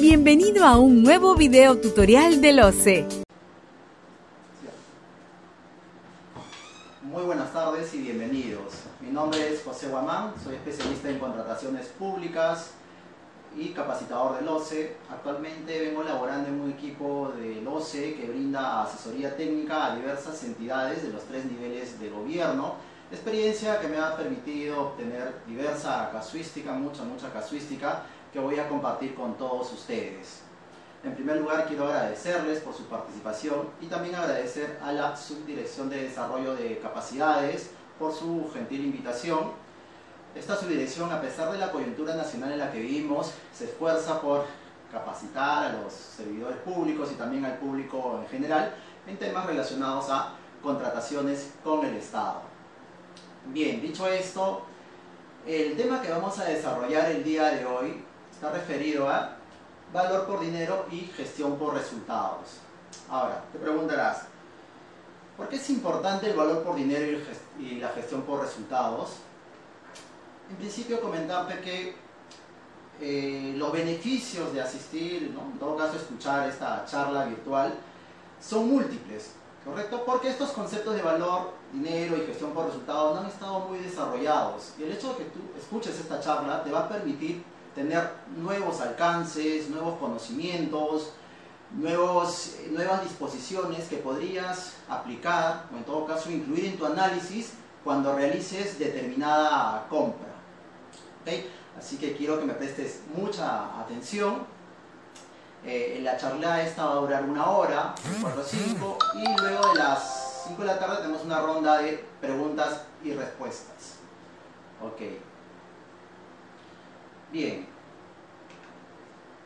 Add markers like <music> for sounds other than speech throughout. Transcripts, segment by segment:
Bienvenido a un nuevo video tutorial del OCE. Muy buenas tardes y bienvenidos. Mi nombre es José Guamán, soy especialista en contrataciones públicas y capacitador del OCE. Actualmente vengo laborando en un equipo del OCE que brinda asesoría técnica a diversas entidades de los tres niveles de gobierno. Experiencia que me ha permitido obtener diversa casuística, mucha, mucha casuística que voy a compartir con todos ustedes. En primer lugar, quiero agradecerles por su participación y también agradecer a la Subdirección de Desarrollo de Capacidades por su gentil invitación. Esta subdirección, a pesar de la coyuntura nacional en la que vivimos, se esfuerza por capacitar a los servidores públicos y también al público en general en temas relacionados a contrataciones con el Estado. Bien, dicho esto, el tema que vamos a desarrollar el día de hoy está referido a valor por dinero y gestión por resultados. Ahora, te preguntarás, ¿por qué es importante el valor por dinero y la gestión por resultados? En principio comentarte que eh, los beneficios de asistir, en todo caso escuchar esta charla virtual, son múltiples, ¿correcto? Porque estos conceptos de valor, dinero y gestión por resultados no han estado muy desarrollados. Y el hecho de que tú escuches esta charla te va a permitir tener nuevos alcances, nuevos conocimientos, nuevos, nuevas disposiciones que podrías aplicar o en todo caso incluir en tu análisis cuando realices determinada compra. Así que quiero que me prestes mucha atención. Eh, la charla esta va a durar una hora, 4 o 5, y luego de las 5 de la tarde tenemos una ronda de preguntas y respuestas. Ok. Bien,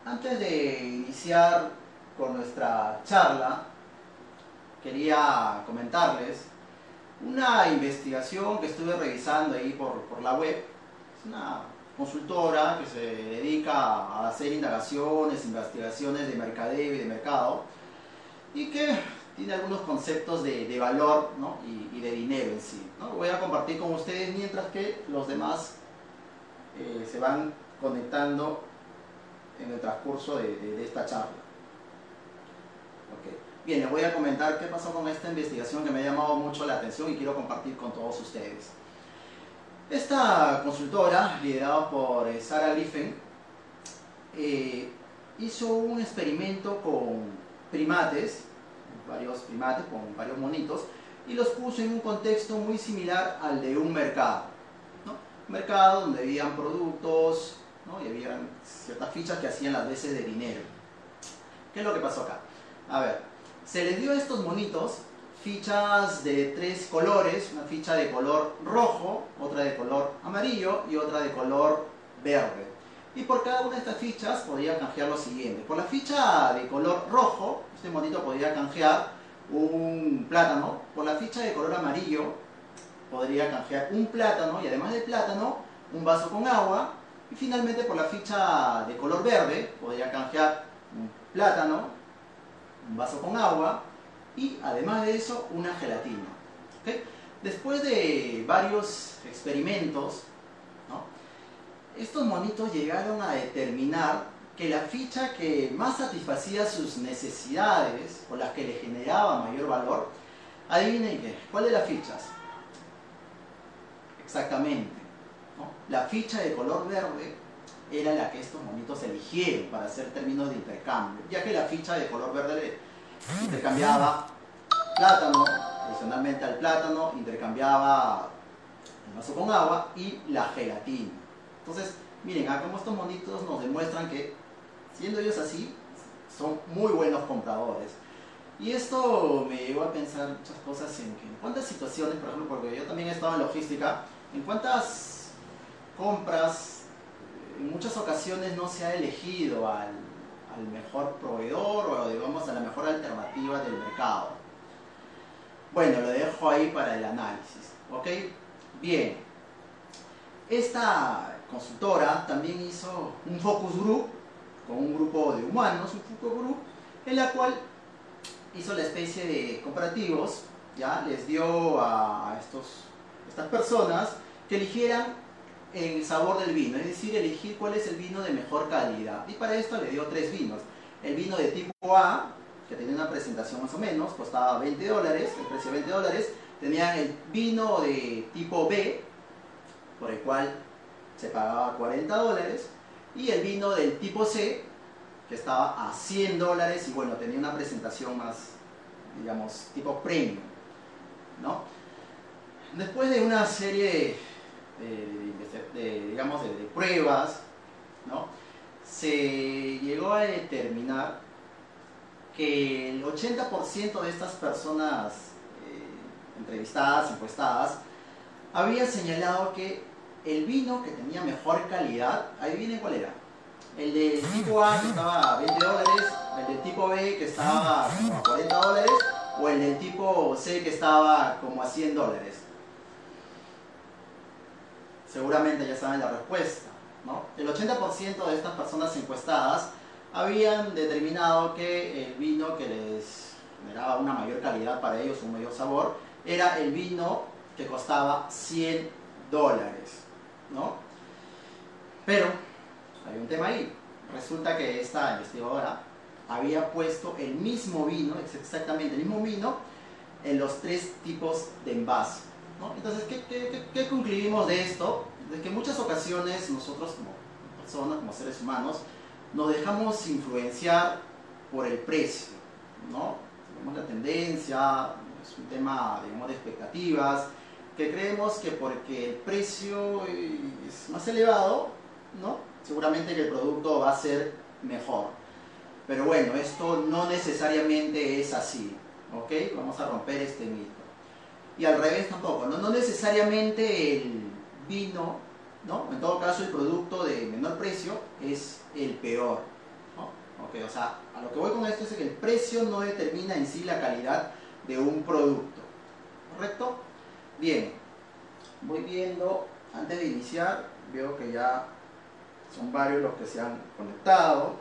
antes de iniciar con nuestra charla, quería comentarles una investigación que estuve revisando ahí por, la web. Es una consultora que se dedica a hacer indagaciones, investigaciones de mercadeo y de mercado y que tiene algunos conceptos de, valor y, de dinero en sí. ¿no? Lo voy a compartir con ustedes mientras que los demás eh, se van conectando en el transcurso de, esta charla. Bien, les voy a comentar qué pasó con esta investigación que me ha llamado mucho la atención y quiero compartir con todos ustedes. Esta consultora, liderada por eh, Sarah Griffin, eh, hizo un experimento con primates, varios primates, con varios monitos, y los puso en un contexto muy similar al de un mercado. Un mercado donde habían productos, y había ciertas fichas que hacían las veces de dinero. ¿Qué es lo que pasó acá? A ver, se les dio a estos monitos fichas de tres colores, una ficha de color rojo, otra de color amarillo y otra de color verde. Y por cada una de estas fichas podía canjear lo siguiente. Por la ficha de color rojo, este monito podría canjear un plátano. Por la ficha de color amarillo, podría canjear un plátano y además del plátano, un vaso con agua y finalmente por la ficha de color verde podría canjear un plátano, un vaso con agua y además de eso una gelatina. Después de varios experimentos, estos monitos llegaron a determinar que la ficha que más satisfacía sus necesidades o las que le generaba mayor valor, adivinen qué, ¿cuál de las fichas? Exactamente, la ficha de color verde era la que estos monitos eligieron para hacer términos de intercambio, ya que la ficha de color verde intercambiaba plátano, adicionalmente al plátano intercambiaba el vaso con agua y la gelatina. Entonces, miren, acá como estos monitos nos demuestran que, siendo ellos así, son muy buenos compradores. Y esto me llevó a pensar muchas cosas en, en cuántas situaciones, por ejemplo, porque yo también he estado en logística, en cuántas compras, en muchas ocasiones no se ha elegido al, mejor proveedor o digamos a la mejor alternativa del mercado. Bueno, lo dejo ahí para el análisis. ¿Ok? Bien. Esta consultora también hizo un focus group con un grupo de humanos, un focus group, en la cual hizo la especie de comparativos, ya les dio a estos, estas personas que eligieran el sabor del vino, es decir, elegir cuál es el vino de mejor calidad. Y para esto le dio tres vinos. El vino de tipo A, que tenía una presentación más o menos, costaba 20 dólares, el precio de 20 dólares. Tenían el vino de tipo B, por el cual se pagaba 40 dólares. Y el vino del tipo C, que estaba a 100 dólares y bueno, tenía una presentación más, digamos, tipo premium. ¿no? Después de una serie de, digamos, de, pruebas, ¿no? se llegó a determinar que el 80% de estas personas eh, entrevistadas, encuestadas, había señalado que el vino que tenía mejor calidad, adivinen cuál era. El del tipo A que estaba a 20 dólares, el del tipo B que estaba a 40 dólares, o el del tipo C que estaba como a 100 dólares seguramente ya saben la respuesta. ¿no? El 80% de estas personas encuestadas habían determinado que el vino que les generaba una mayor calidad para ellos, un mayor sabor, era el vino que costaba 100 dólares. ¿no? Pero hay un tema ahí. Resulta que esta investigadora había puesto el mismo vino, exactamente el mismo vino, en los tres tipos de envase. Entonces, ¿qué, concluimos de esto? De que en muchas ocasiones nosotros como personas, como seres humanos, nos dejamos influenciar por el precio, ¿no? Tenemos la tendencia, es un tema, digamos, de expectativas, que creemos que porque el precio es más elevado, ¿no? Seguramente que el producto va a ser mejor. Pero bueno, esto no necesariamente es así, ¿ok? Vamos a romper este mito y al revés tampoco. No, no necesariamente el vino, ¿no? en todo caso el producto de menor precio es el peor. Okay, o sea, a lo que voy con esto es que el precio no determina en sí la calidad de un producto. ¿Correcto? Bien, voy viendo, antes de iniciar, veo que ya son varios los que se han conectado.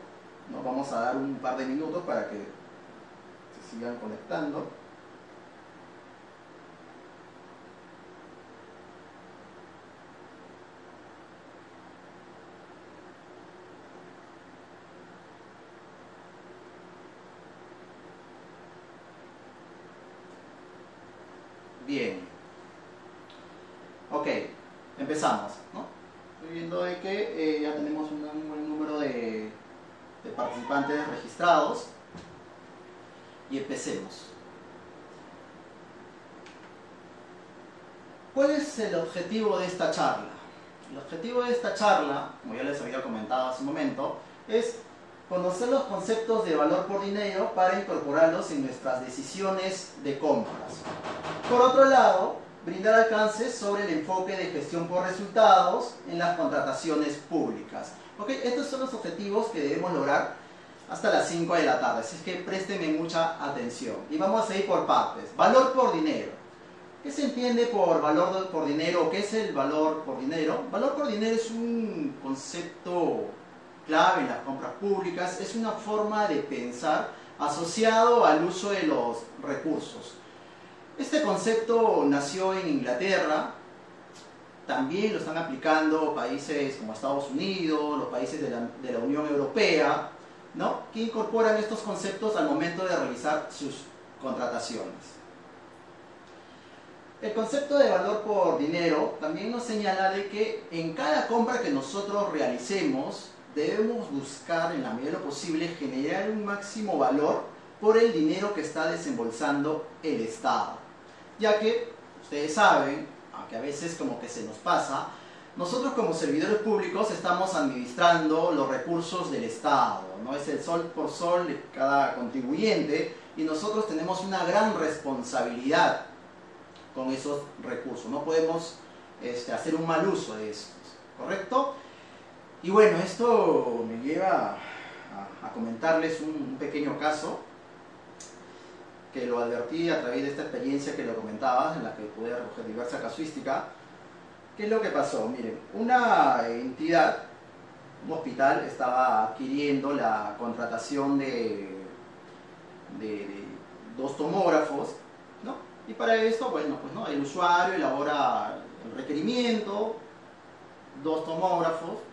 Nos vamos a dar un par de minutos para que se sigan conectando. Bien. Ok, empezamos. Estoy viendo de que eh, ya tenemos un, buen número de, participantes registrados. Y empecemos. ¿Cuál es el objetivo de esta charla? El objetivo de esta charla, como ya les había comentado hace un momento, es conocer los conceptos de valor por dinero para incorporarlos en nuestras decisiones de compras. Por otro lado, brindar alcances sobre el enfoque de gestión por resultados en las contrataciones públicas. ¿Okay? Estos son los objetivos que debemos lograr hasta las 5 de la tarde, así que préstenme mucha atención. Y vamos a ir por partes. Valor por dinero. ¿Qué se entiende por valor por dinero? ¿Qué es el valor por dinero? Valor por dinero es un concepto clave en las compras públicas, es una forma de pensar asociado al uso de los recursos. Este concepto nació en Inglaterra, también lo están aplicando países como Estados Unidos, los países de la, Unión Europea, ¿no? que incorporan estos conceptos al momento de realizar sus contrataciones. El concepto de valor por dinero también nos señala de que en cada compra que nosotros realicemos debemos buscar en la medida de lo posible generar un máximo valor por el dinero que está desembolsando el Estado. Ya que, ustedes saben, aunque a veces como que se nos pasa, nosotros como servidores públicos estamos administrando los recursos del Estado, no es el sol por sol de cada contribuyente y nosotros tenemos una gran responsabilidad con esos recursos, no podemos este, hacer un mal uso de estos, ¿correcto? Y bueno, esto me lleva a, comentarles un, pequeño caso que lo advertí a través de esta experiencia que lo comentaba, en la que pude recoger diversa casuística. ¿Qué es lo que pasó? Miren, una entidad, un hospital, estaba adquiriendo la contratación de, de, dos tomógrafos, ¿no? Y para esto, bueno, pues no, el usuario elabora el requerimiento, dos tomógrafos,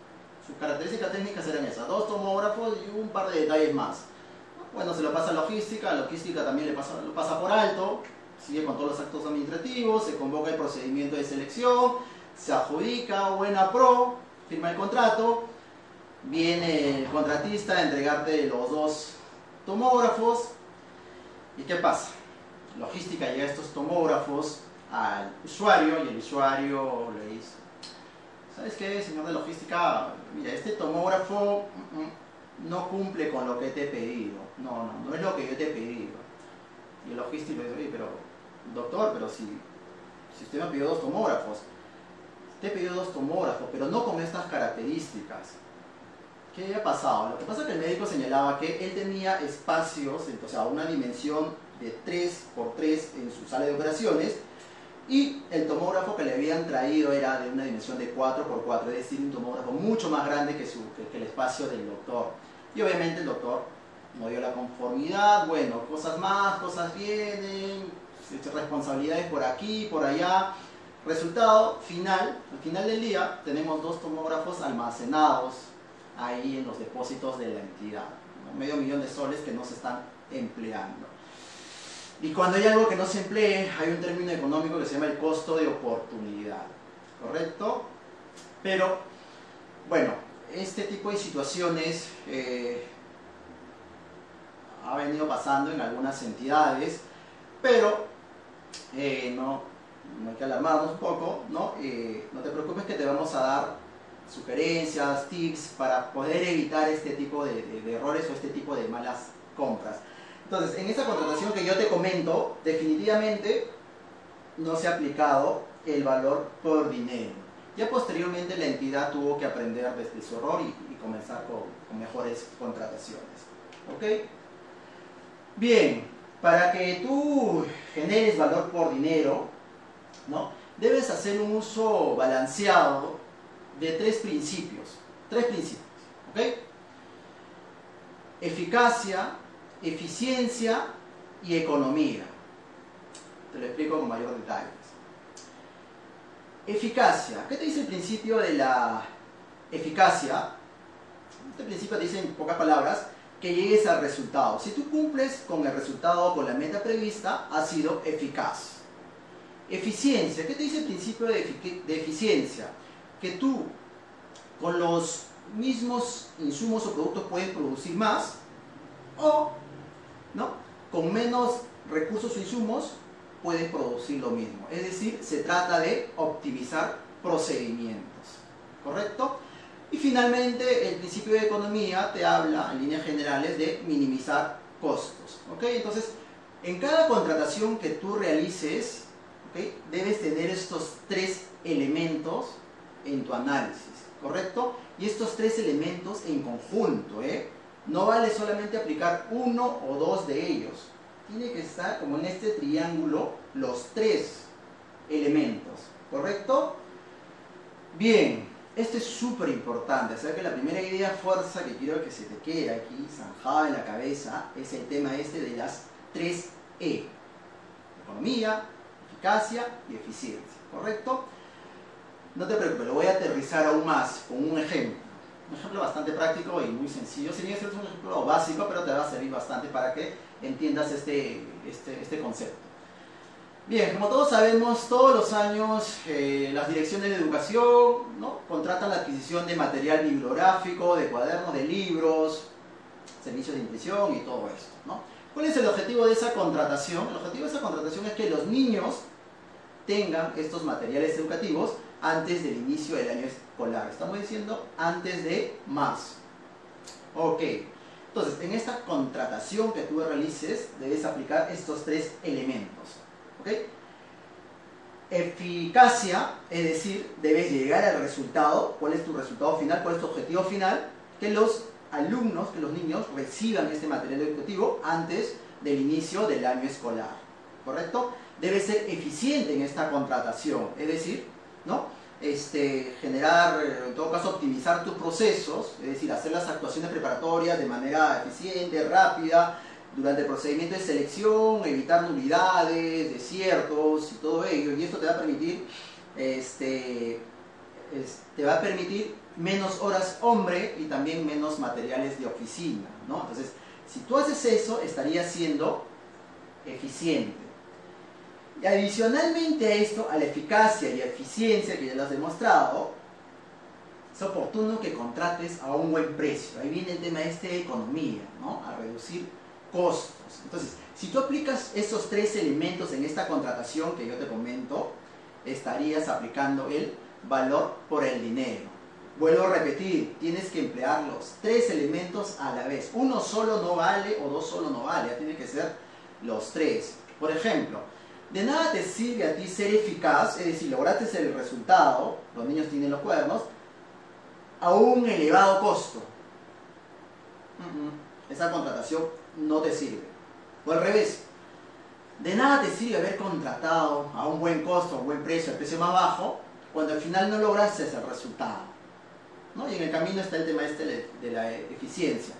sus características técnicas eran esas, dos tomógrafos y un par de detalles más. Bueno, se lo pasa a logística, logística también le pasa, lo pasa por alto, sigue con todos los actos administrativos, se convoca el procedimiento de selección, se adjudica, buena pro, firma el contrato, viene el contratista a entregarte los dos tomógrafos, ¿y qué pasa? Logística llega estos tomógrafos al usuario y el usuario le dice, ¿sabes qué, señor de logística? Mira, este tomógrafo mm, mm, no cumple con lo que te he pedido. No, no, no es lo que yo te he pedido. Y el logístico dice, oye, pero, doctor, pero si, si usted me ha pedido dos tomógrafos, te he pedido dos tomógrafos, pero no con estas características. ¿Qué había pasado? Lo que pasa es que el médico señalaba que él tenía espacios, o sea, una dimensión de 3 por 3 en su sala de operaciones, y el tomógrafo que le habían traído era de una dimensión de 4x4, es decir, un tomógrafo mucho más grande que, el espacio del doctor. Y obviamente el doctor no dio la conformidad, bueno, cosas más, cosas vienen, responsabilidades por aquí, por allá. Resultado final, al final del día tenemos dos tomógrafos almacenados ahí en los depósitos de la entidad, medio millón de soles que no se están empleando. Y cuando hay algo que no se emplee, hay un término económico que se llama el costo de oportunidad. ¿Correcto? Pero, bueno, este tipo de situaciones eh, ha venido pasando en algunas entidades, pero eh, no, hay que alarmarnos un poco, ¿no? Eh, no te preocupes que te vamos a dar sugerencias, tips para poder evitar este tipo de errores o este tipo de malas compras. Entonces, en esa contratación que yo te comento, definitivamente no se ha aplicado el valor por dinero. Ya posteriormente la entidad tuvo que aprender desde su error y, comenzar con, mejores contrataciones. ¿Ok? Bien, para que tú generes valor por dinero, ¿no? debes hacer un uso balanceado de tres principios. Tres principios. ¿Ok? Eficacia, eficiencia y economía. Te lo explico con mayor detalles. Eficacia. ¿Qué te dice el principio de la eficacia? Este principio te dice en pocas palabras que llegues al resultado. Si tú cumples con el resultado o con la meta prevista, ha sido eficaz. Eficiencia. ¿Qué te dice el principio de, de eficiencia? Que tú con los mismos insumos o productos puedes producir más o ¿no? Con menos recursos o insumos puedes producir lo mismo. Es decir, se trata de optimizar procedimientos. ¿Correcto? Y finalmente, el principio de economía te habla, en líneas generales, de minimizar costos. ¿Ok? Entonces, en cada contratación que tú realices, debes tener estos tres elementos en tu análisis. ¿Correcto? Y estos tres elementos en conjunto, ¿eh? No vale solamente aplicar uno o dos de ellos. Tiene que estar como en este triángulo los tres elementos, ¿correcto? Bien, esto es súper importante, o sea que la primera idea fuerza que quiero que se te quede aquí zanjada en la cabeza es el tema este de las tres E. Economía, eficacia y eficiencia, ¿correcto? No te preocupes, lo voy a aterrizar aún más con un ejemplo un ejemplo bastante práctico y muy sencillo. Si bien es un ejemplo básico, pero te va a servir bastante para que entiendas este, este, este concepto. Bien, como todos sabemos, todos los años eh, las direcciones de educación ¿no? contratan la adquisición de material bibliográfico, de cuadernos, de libros, servicios de impresión y todo esto. ¿no? ¿Cuál es el objetivo de esa contratación? El objetivo de esa contratación es que los niños tengan estos materiales educativos antes del inicio del año escolar. Estamos diciendo antes de más. Ok. Entonces, en esta contratación que tú realices, debes aplicar estos tres elementos. ¿Ok? Eficacia, es decir, debes llegar al resultado. ¿Cuál es tu resultado final? ¿Cuál es tu objetivo final? Que los alumnos, que los niños reciban este material educativo antes del inicio del año escolar. ¿Correcto? Debe ser eficiente en esta contratación, es decir, Este, generar, en todo caso, optimizar tus procesos, es decir, hacer las actuaciones preparatorias de manera eficiente, rápida, durante el procedimiento de selección, evitar nulidades, desiertos y todo ello. Y esto te va a permitir este, te va a permitir menos horas hombre y también menos materiales de oficina, ¿no? Entonces, si tú haces eso, estarías siendo eficiente. Y adicionalmente a esto, a la eficacia y eficiencia que ya lo has demostrado, es oportuno que contrates a un buen precio. Ahí viene el tema este de economía, ¿no? A reducir costos. Entonces, si tú aplicas esos tres elementos en esta contratación que yo te comento, estarías aplicando el valor por el dinero. Vuelvo a repetir, tienes que emplear los tres elementos a la vez. Uno solo no vale o dos solo no vale, tiene que ser los tres. Por ejemplo, de nada te sirve a ti ser eficaz, es decir, lograste el resultado, los niños tienen los cuadernos, a un elevado costo. Esa contratación no te sirve. O al revés, de nada te sirve haber contratado a un buen costo, a un buen precio, al precio más bajo, cuando al final no lograste ese resultado. ¿no? Y en el camino está el tema este de la eficiencia.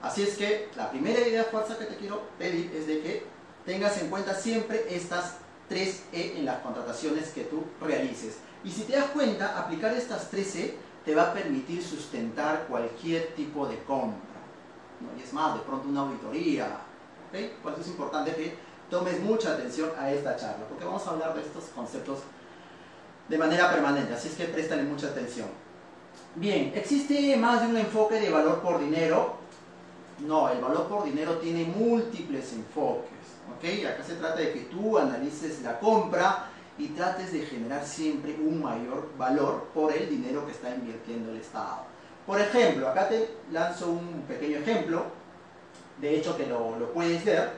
Así es que la primera idea fuerza que te quiero pedir es de que tengas en cuenta siempre estas tres E en las contrataciones que tú realices. Y si te das cuenta, aplicar estas tres E te va a permitir sustentar cualquier tipo de compra. Y es más, de pronto una auditoría. Por eso es importante que tomes mucha atención a esta charla, porque vamos a hablar de estos conceptos de manera permanente, así es que préstale mucha atención. Bien, ¿existe más de un enfoque de valor por dinero? No, el valor por dinero tiene múltiples enfoques. Acá se trata de que tú analices la compra y trates de generar siempre un mayor valor por el dinero que está invirtiendo el Estado. Por ejemplo, acá te lanzo un pequeño ejemplo, de hecho que lo, lo puedes ver,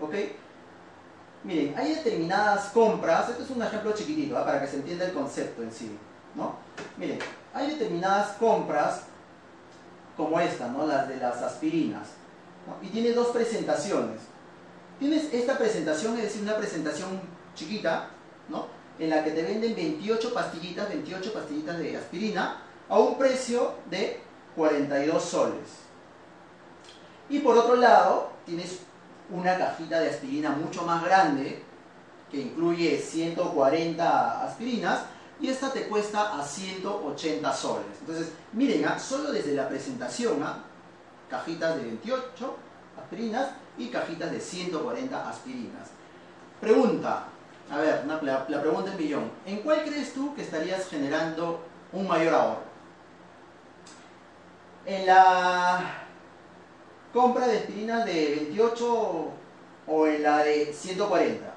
¿ok? Miren, hay determinadas compras, esto es un ejemplo chiquitito, ¿ah? para que se entienda el concepto en sí, ¿no? Miren, hay determinadas compras como esta, ¿no? Las de las aspirinas, y tiene dos presentaciones. Tienes esta presentación, es decir, una presentación chiquita, ¿no? En la que te venden 28 pastillitas, 28 pastillitas de aspirina a un precio de 42 soles. Y por otro lado, tienes una cajita de aspirina mucho más grande, que incluye 140 aspirinas, y esta te cuesta a 180 soles. Entonces, miren, ¿ah? solo desde la presentación, ¿ah? cajitas de 28 aspirinas y cajitas de 140 aspirinas. Pregunta, a ver, la, pregunta del millón. ¿En cuál crees tú que estarías generando un mayor ahorro? ¿En la compra de aspirinas de 28 o en la de 140?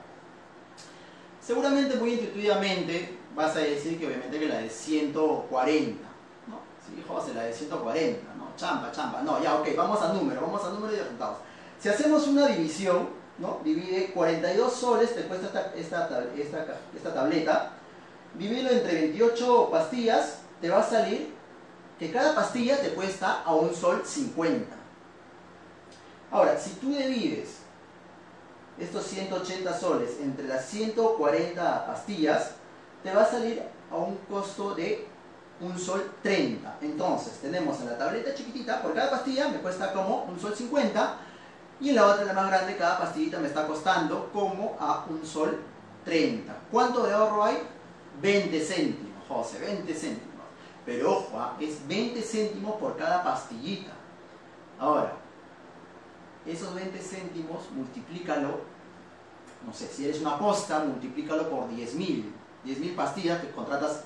Seguramente muy intuitivamente vas a decir que obviamente que la de 140, ¿no? Sí, José, la de 140, ¿no? Champa, champa. No, ya, ok, vamos a número, vamos a número y resultados. Si hacemos una división, ¿no? Divide 42 soles, te cuesta esta, esta, esta, tableta, divídelo entre 28 pastillas, te va a salir que cada pastilla te cuesta a un sol 50. Ahora, si tú divides estos 180 soles entre las 140 pastillas, te va a salir a un costo de un sol 30. Entonces, tenemos en la tableta chiquitita, por cada pastilla me cuesta como un sol 50, y la otra, la más grande, cada pastillita me está costando como a un sol 30. ¿Cuánto de ahorro hay? 20 céntimos, José, 20 céntimos. Pero ojo, ¿ah? es 20 céntimos por cada pastillita. Ahora, esos 20 céntimos, multiplícalo, no sé, si eres una posta, multiplícalo por 10.000. 10.000 pastillas que contratas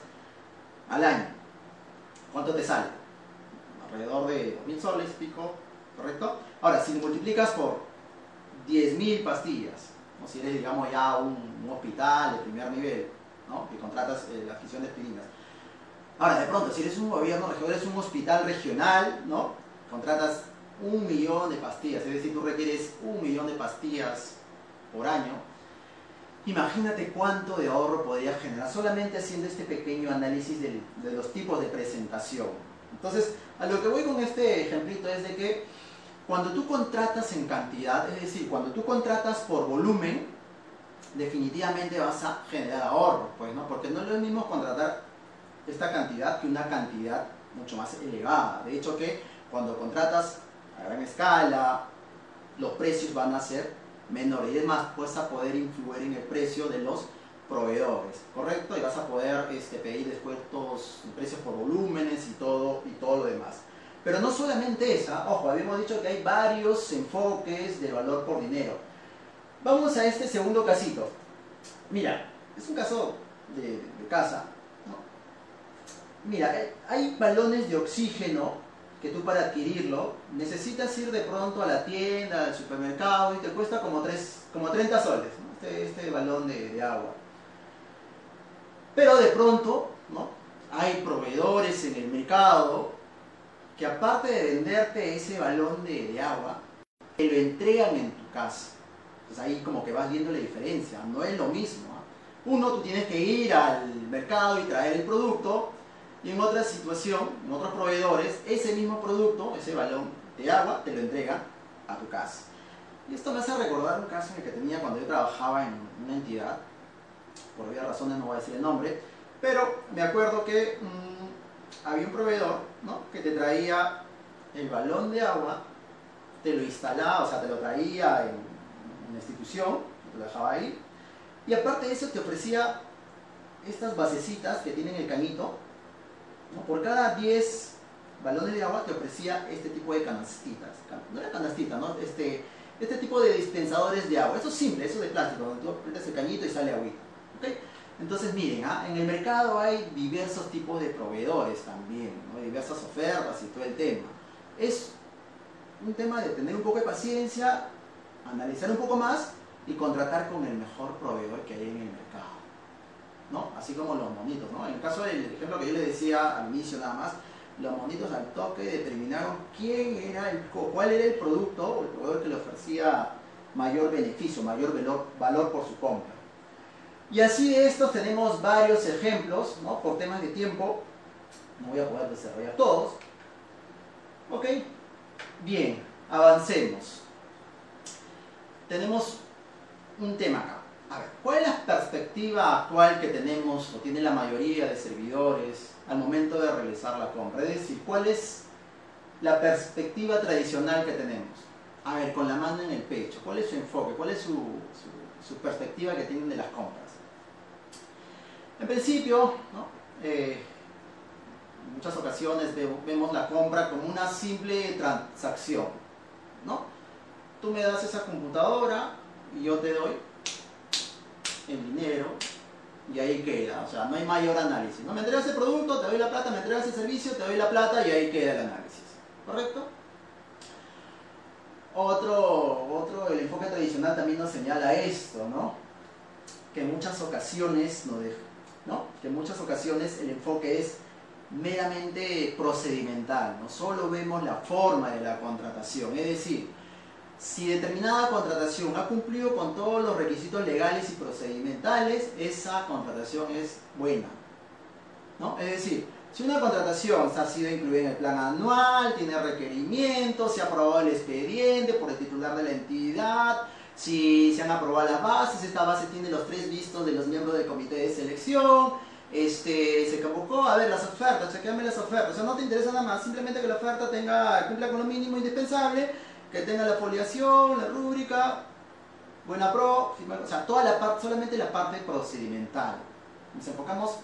al año. ¿Cuánto te sale? Alrededor de 2.000 soles, pico, ¿correcto? Ahora, si multiplicas por 10.000 pastillas, o si eres, digamos, ya un, hospital de primer nivel, ¿no? que contratas eh, la adquisición de aspirinas. Ahora, de pronto, si eres un gobierno regional, eres un hospital regional, ¿no? contratas un millón de pastillas, es decir, tú requieres un millón de pastillas por año, imagínate cuánto de ahorro podría generar solamente haciendo este pequeño análisis de, los tipos de presentación. Entonces, a lo que voy con este ejemplito es de que cuando tú contratas en cantidad, es decir, cuando tú contratas por volumen, definitivamente vas a generar ahorro, pues, ¿no? Porque no es lo mismo contratar esta cantidad que una cantidad mucho más elevada. De hecho que cuando contratas a gran escala, los precios van a ser menores. Y además, vas a poder influir en el precio de los proveedores, ¿correcto? Y vas a poder este, pedir descuentos, precios por volúmenes y todo, y todo lo demás. Pero no solamente esa, ojo, habíamos dicho que hay varios enfoques de valor por dinero. Vamos a este segundo casito. Mira, es un caso de, casa. Mira, eh, hay balones de oxígeno que tú para adquirirlo necesitas ir de pronto a la tienda, al supermercado y te cuesta como, como 30 soles, este, este, balón de agua. Pero de pronto, ¿no? Hay proveedores en el mercado que aparte de venderte ese balón de, agua, te lo entregan en tu casa. Entonces ahí como que vas viendo la diferencia, no es lo mismo. ¿ah? Uno, tú tienes que ir al mercado y traer el producto, y en otra situación, en otros proveedores, ese mismo producto, ese balón de agua, te lo entregan a tu casa. Y esto me hace recordar un caso en el que tenía cuando yo trabajaba en una entidad, por varias razones no voy a decir el nombre, pero me acuerdo que mm, había un proveedor que te traía el balón de agua, te lo instalaba, o sea, te lo traía en, una institución, te lo dejaba ahí, y aparte de eso te ofrecía estas basecitas que tienen el cañito, por cada 10 balones de agua te ofrecía este tipo de canastitas, no era canastita, ¿no? Este, este tipo de dispensadores de agua, eso es simple, eso es de plástico, donde tú apretas el cañito y sale agüita. Entonces miren, ¿ah? en el mercado hay diversos tipos de proveedores también, diversas ofertas y todo el tema. Es un tema de tener un poco de paciencia, analizar un poco más y contratar con el mejor proveedor que hay en el mercado. ¿no? Así como los monitos. ¿no? En el caso del ejemplo que yo les decía al inicio nada más, los monitos al toque determinaron quién era el, cuál era el producto o el proveedor que le ofrecía mayor beneficio, mayor valor, valor por su compra. Y así de estos tenemos varios ejemplos, ¿no? por temas de tiempo, no voy a poder desarrollar todos. ¿Ok? Bien, avancemos. Tenemos un tema acá. A ver, ¿cuál es la perspectiva actual que tenemos o tiene la mayoría de servidores al momento de realizar la compra? Es decir, ¿cuál es la perspectiva tradicional que tenemos? A ver, con la mano en el pecho, ¿cuál es su enfoque? ¿Cuál es su, su perspectiva que tienen de las compras? En principio, eh, en muchas ocasiones vemos la compra como una simple transacción. Tú me das esa computadora y yo te doy el dinero y ahí queda. O sea, no hay mayor análisis. Me entregas el producto, te doy la plata, me entregas el servicio, te doy la plata y ahí queda el análisis. ¿Correcto? Otro, otro, el enfoque tradicional también nos señala esto, ¿no? Que en muchas ocasiones nos, que en muchas ocasiones el enfoque es meramente procedimental, no solo vemos la forma de la contratación, es decir, si determinada contratación ha cumplido con todos los requisitos legales y procedimentales, esa contratación es buena. ¿no? Es decir, si una contratación ha sido incluida en el plan anual, tiene requerimientos, se ha aprobado el expediente por el titular de la entidad, si se han aprobado las bases, esta base tiene los tres vistos de los miembros del comité de selección, este, se convocó a ver las ofertas, chequeame las ofertas, o sea, no te interesa nada más, simplemente que la oferta tenga, cumpla con lo mínimo indispensable, que tenga la foliación, la rúbrica, buena pro, o sea, toda la parte, solamente la parte procedimental. Nos enfocamos,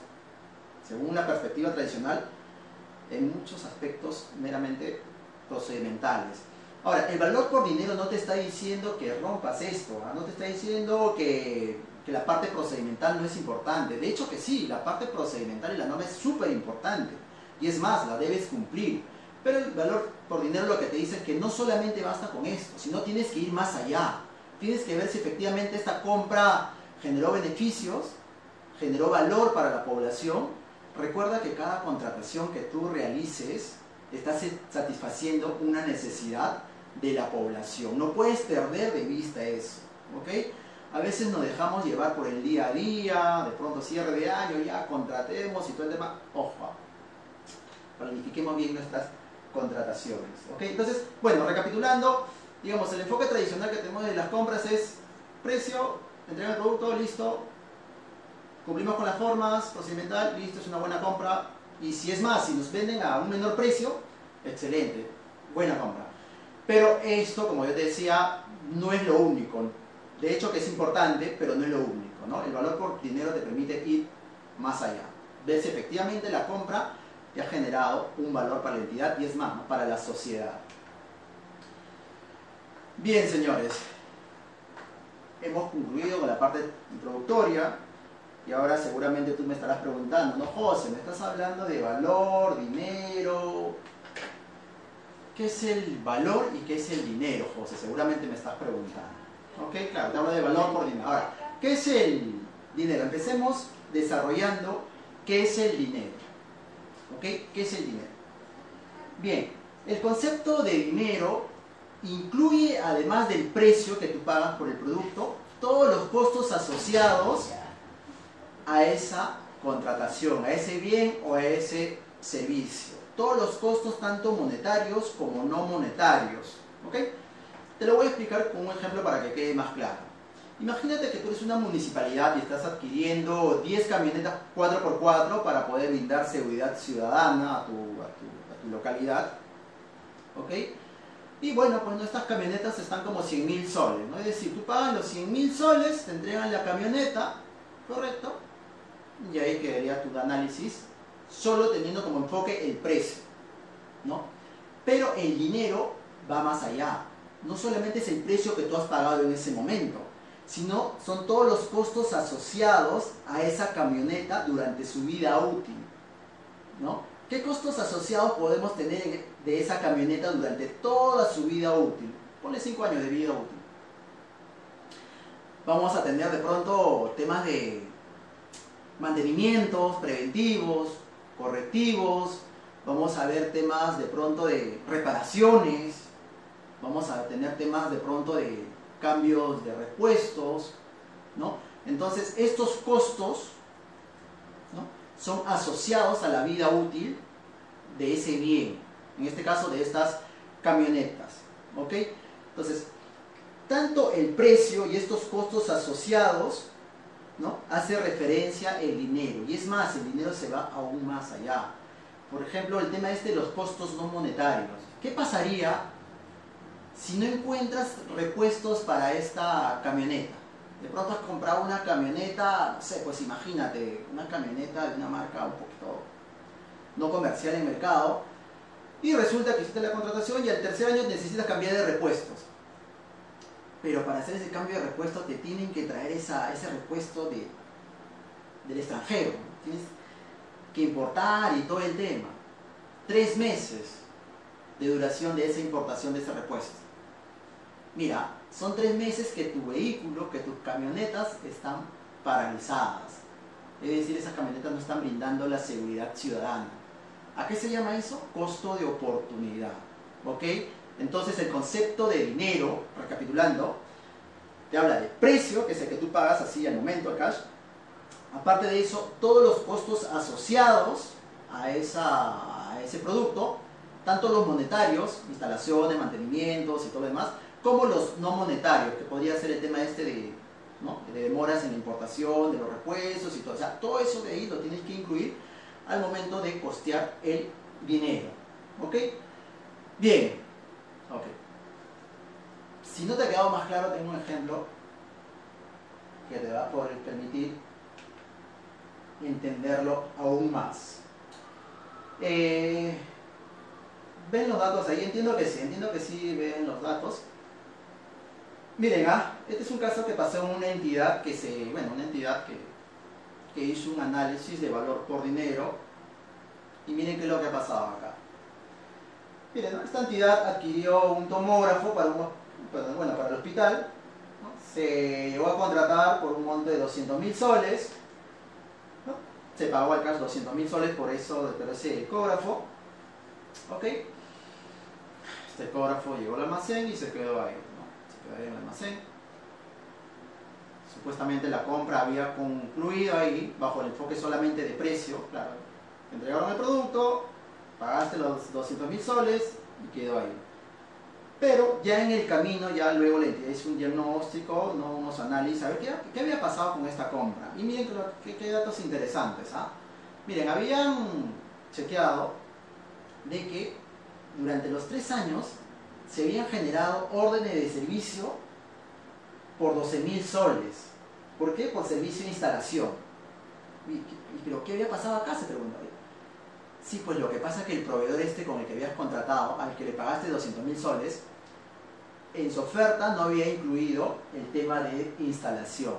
según la perspectiva tradicional, en muchos aspectos meramente procedimentales. Ahora, el valor por dinero no te está diciendo que rompas esto, ¿ah? no te está diciendo que, la parte procedimental no es importante. De hecho que sí, la parte procedimental y la norma es súper importante. Y es más, la debes cumplir. Pero el valor por dinero lo que te dice es que no solamente basta con esto, sino tienes que ir más allá. Tienes que ver si efectivamente esta compra generó beneficios, generó valor para la población. Recuerda que cada contratación que tú realices está satisfaciendo una necesidad de la población. No puedes perder de vista eso, ¿ok? A veces nos dejamos llevar por el día a día, de pronto cierre de año, ya contratemos y todo el tema. Ojo, planifiquemos bien nuestras contrataciones, ¿ok? Entonces, bueno, recapitulando, digamos, el enfoque tradicional que tenemos de las compras es precio, entrega el producto, listo, cumplimos con las formas, procedimental, listo, es una buena compra. Y si es más, si nos venden a un menor precio, excelente, buena compra. Pero esto, como yo te decía, no es lo único. De hecho que es importante, pero no es lo único. El valor por dinero te permite ir más allá. Ves efectivamente la compra te ha generado un valor para la entidad y es más, para la sociedad. Bien, señores, hemos concluido con la parte introductoria y ahora seguramente tú me estarás preguntando, no José, me estás hablando de valor, dinero. ¿Qué es el valor y qué es el dinero, José? Seguramente me estás preguntando. ¿Ok? Claro, te hablo de valor por dinero. Ahora, ¿qué es el dinero? Empecemos desarrollando qué es el dinero. ¿Ok? ¿Qué es el dinero? Bien, el concepto de dinero incluye, además del precio que tú pagas por el producto, todos los costos asociados a esa contratación, a ese bien o a ese servicio. Todos los costos, tanto monetarios como no monetarios. ¿Ok? Te lo voy a explicar con un ejemplo para que quede más claro. Imagínate que tú eres una municipalidad y estás adquiriendo 10 camionetas 4x4 para poder brindar seguridad ciudadana a tu, localidad. ¿Ok? Y bueno, pues estas camionetas están como 100 mil soles. ¿no? Es decir, tú pagas los 100 mil soles, te entregan la camioneta, ¿correcto? Y ahí quedaría tu análisis, solo teniendo como enfoque el precio. ¿no? Pero el dinero va más allá. No solamente es el precio que tú has pagado en ese momento, sino son todos los costos asociados a esa camioneta durante su vida útil. ¿no? ¿Qué costos asociados podemos tener de esa camioneta durante toda su vida útil? Ponle 5 años de vida útil. Vamos a tener de pronto temas de mantenimientos preventivos, correctivos, vamos a ver temas de pronto de reparaciones, vamos a tener temas de pronto de cambios de repuestos, ¿no? Entonces, estos costos ¿no? son asociados a la vida útil de ese bien, en este caso de estas camionetas, ¿ok? Entonces, tanto el precio y estos costos asociados, ¿no? Hace referencia el dinero, y es más, el dinero se va aún más allá. Por ejemplo, el tema este de los costos no monetarios. ¿Qué pasaría si no encuentras repuestos para esta camioneta, de pronto has comprado una camioneta, no sé, pues imagínate, una camioneta de una marca un poquito no comercial en mercado, y resulta que hiciste la contratación y al tercer año necesitas cambiar de repuestos. Pero para hacer ese cambio de repuesto te tienen que traer ese repuesto de, del extranjero. Tienes que importar y todo el tema. Tres meses de duración de esa importación de ese repuesto. Mira, son tres meses que tu vehículo, que tus camionetas están paralizadas. Es decir, esas camionetas no están brindando la seguridad ciudadana. ¿A qué se llama eso? Costo de oportunidad. ¿Ok? Entonces el concepto de dinero, recapitulando, te habla de precio, que es el que tú pagas así al momento, al cash. Aparte de eso, todos los costos asociados a, esa, ese producto, tanto los monetarios, instalaciones, mantenimientos y todo lo demás, como los no monetarios, que podría ser el tema este de, de demoras en la importación, de los repuestos y todo. O sea, todo eso de ahí lo tienes que incluir al momento de costear el dinero. ¿Ok? Bien. Ok. Si no te ha quedado más claro, tengo un ejemplo que te va a poder permitir entenderlo aún más. Eh, ¿Ven los datos ahí? Entiendo que sí, entiendo que sí ven los datos. Miren, ah, este es un caso que pasó en una entidad que se, bueno, una entidad que, que hizo un análisis de valor por dinero y miren qué es lo que ha pasado acá. Miren, esta entidad adquirió un tomógrafo para, bueno, para el hospital, se llegó a contratar por un monto de 200 mil soles, se pagó al caso 200 mil soles por eso, pero ese ecógrafo, ¿ok? Este ecógrafo llegó al almacén y se quedó ahí en el almacén. Supuestamente la compra había concluido ahí, bajo el enfoque solamente de precio, claro. Entregaron el producto, pagaste los 200 mil soles y quedó ahí. Pero ya en el camino, ya luego entidad hizo un diagnóstico, ¿no? unos análisis, a ver qué, había pasado con esta compra. Y miren qué, datos interesantes. ¿ah? Miren, habían chequeado de que durante los tres años se habían generado órdenes de servicio por 12 mil soles. ¿Por qué? Por servicio de instalación. ¿Pero qué había pasado acá? Se pregunta. Sí, pues lo que pasa es que el proveedor este con el que habías contratado, al que le pagaste 200 mil soles, en su oferta no había incluido el tema de instalación,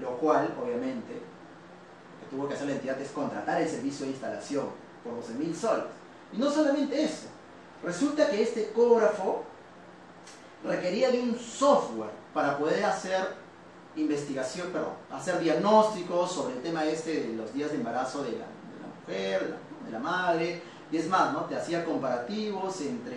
lo cual, obviamente, lo que tuvo que hacer la entidad es contratar el servicio de instalación por 12 mil soles. Y no solamente eso, resulta que este ecógrafo requería de un software para poder hacer investigación, perdón, hacer diagnósticos sobre el tema este de los días de embarazo de la, mujer, madre, y es más, ¿no? Te hacía comparativos entre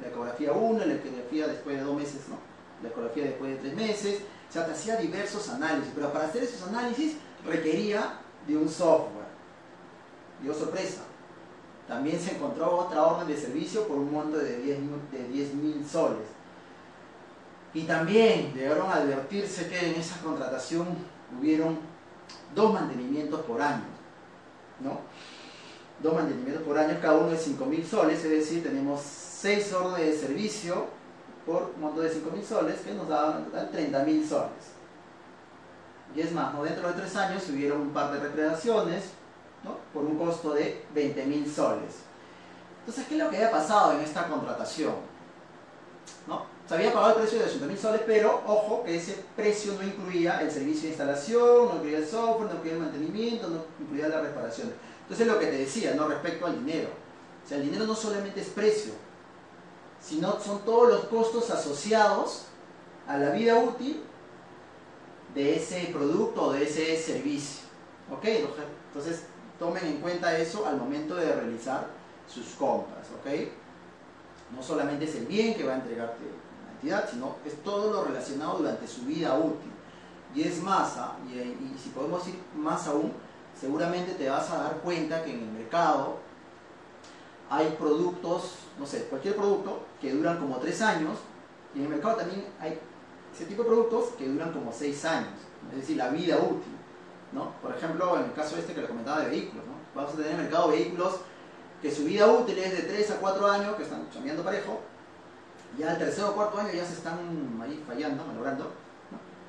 la ecografía 1 y la ecografía después de dos meses, ¿no? La ecografía después de tres meses, o sea, te hacía diversos análisis, pero para hacer esos análisis requería de un software. Dio sorpresa. También se encontró otra orden de servicio por un monto de 10 mil soles y también llegaron a advertirse que en esa contratación hubieron dos mantenimientos por año, ¿no? Dos mantenimientos por año, cada uno de 5.000 soles, es decir, tenemos seis órdenes de servicio por monto de 5.000 soles, que nos daban en total 30.000 soles. Y es más, dentro de tres años hubieron un par de recreaciones, ¿no? por un costo de 20.000 soles. Entonces, ¿qué es lo que había pasado en esta contratación? ¿No? se había pagado el precio de 80 mil soles, pero ojo que ese precio no incluía el servicio de instalación, no incluía el software, no incluía el mantenimiento, no incluía la reparación. Entonces lo que te decía, ¿no? Respecto al dinero. O sea, el dinero no solamente es precio, sino son todos los costos asociados a la vida útil de ese producto o de ese servicio. ¿Ok? Entonces tomen en cuenta eso al momento de realizar sus compras. ¿Ok? No solamente es el bien que va a entregarte sino es todo lo relacionado durante su vida útil. Y es más, ¿ah? y, si podemos ir más aún, seguramente te vas a dar cuenta que en el mercado hay productos, no sé, cualquier producto que duran como tres años, y en el mercado también hay ese tipo de productos que duran como seis años, es decir, la vida útil. ¿no? Por ejemplo, en el caso este que le comentaba de vehículos, ¿no? vamos a tener en el mercado vehículos que su vida útil es de 3 a 4 años, que están cambiando parejo, ya el tercer o cuarto año ya se están ahí fallando, malogrando.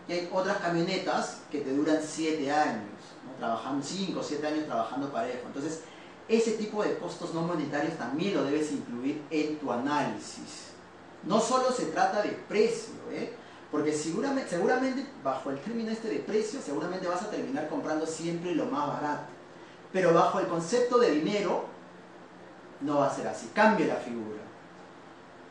Y hay otras camionetas que te duran 7 años, trabajando 5 o 7 años trabajando parejo. Entonces, ese tipo de costos no monetarios también lo debes incluir en tu análisis. No solo se trata de precio, ¿eh? porque seguramente, seguramente bajo el término este de precio, seguramente vas a terminar comprando siempre lo más barato. Pero bajo el concepto de dinero, no va a ser así. Cambia la figura.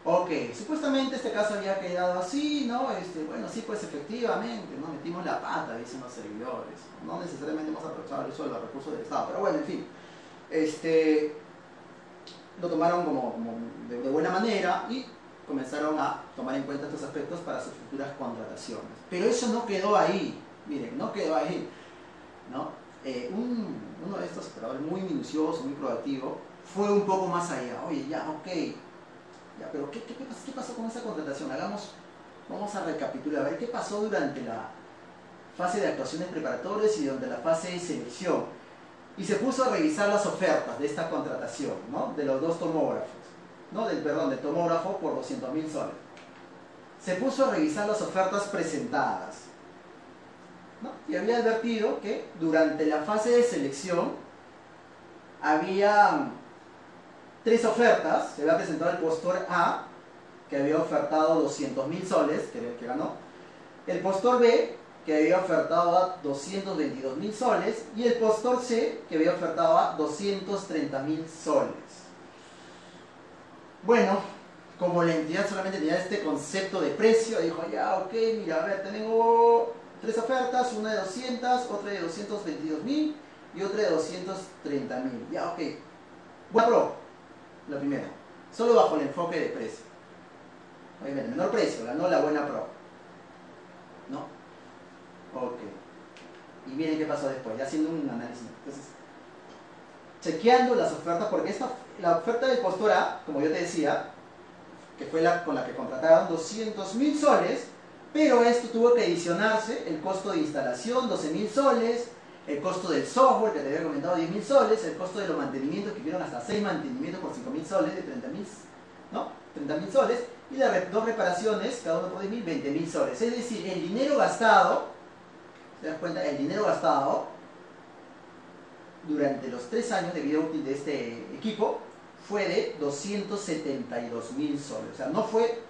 Ok, supuestamente este caso había quedado así, ¿no? Este, bueno, sí, pues efectivamente, ¿no? Metimos la pata, dicen los servidores. No necesariamente hemos aprovechado el uso de los recursos del Estado, pero bueno, en fin. Este, lo tomaron como, de, buena manera y comenzaron a tomar en cuenta estos aspectos para sus futuras contrataciones. Pero eso no quedó ahí, miren, no quedó ahí. ¿no? Eh, uno de estos operadores muy minucioso, muy proactivo, fue un poco más allá. Oye, ya, ok, pero ¿qué, pasó con esa contratación? Hagamos, vamos a recapitular, a ver qué pasó durante la fase de actuaciones preparatorias y durante la fase de selección. Y se puso a revisar las ofertas de esta contratación, ¿no? De los dos tomógrafos, ¿no? Del, perdón, del tomógrafo por 200 mil soles. Se puso a revisar las ofertas presentadas. ¿no? Y había advertido que durante la fase de selección había tres ofertas. Se había presentado el postor A, que había ofertado 200 mil soles, que, que ganó. El postor B, que había ofertado a 222 mil soles. Y el postor C, que había ofertado a 230 mil soles. Bueno, como la entidad solamente tenía este concepto de precio, dijo, ya, ok, mira, a ver, tengo tres ofertas, una de 200, otra de 222 mil y otra de 230 mil. Ya, ok. Bueno, la primera. Solo bajo el enfoque de precio. Obviamente, menor precio, ganó la buena pro. ¿No? Ok. Y miren qué pasó después, ya haciendo un análisis. Entonces, chequeando las ofertas, porque esta, la oferta del postor como yo te decía, que fue la con la que contrataron 200 mil soles, pero esto tuvo que adicionarse el costo de instalación, 12 mil soles, el costo del software, que te había comentado 10 mil soles, el costo de los mantenimientos, que hicieron hasta 6 mantenimientos por 5 mil soles, de 30 mil ¿no? 30 soles, y las dos reparaciones, cada uno por 10 mil, 20 mil soles. Es decir, el dinero gastado ¿te das cuenta? El dinero gastado durante los tres años de vida útil de este equipo fue de 272 mil soles. O sea, no fue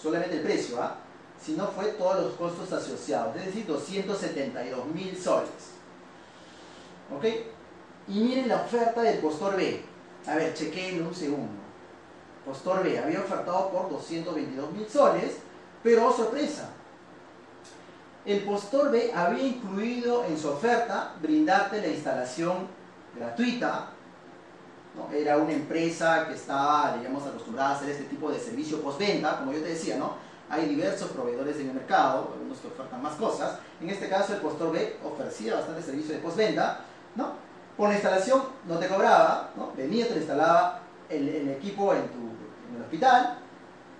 solamente el precio, ¿ah? sino fue todos los costos asociados, es decir, 272 mil soles. ¿Ok? Y miren la oferta del postor B. A ver, chequeen un segundo. Postor B había ofertado por 222 mil soles, pero sorpresa. El postor B había incluido en su oferta brindarte la instalación gratuita. Era una empresa que estaba, digamos, acostumbrada a hacer este tipo de servicio postventa, como yo te decía, ¿no? Hay diversos proveedores en el mercado, algunos que ofertan más cosas. En este caso, el postor B ofrecía bastante servicio de postventa. Por la instalación no te cobraba. Venía, te instalaba el, equipo en, tu, el hospital,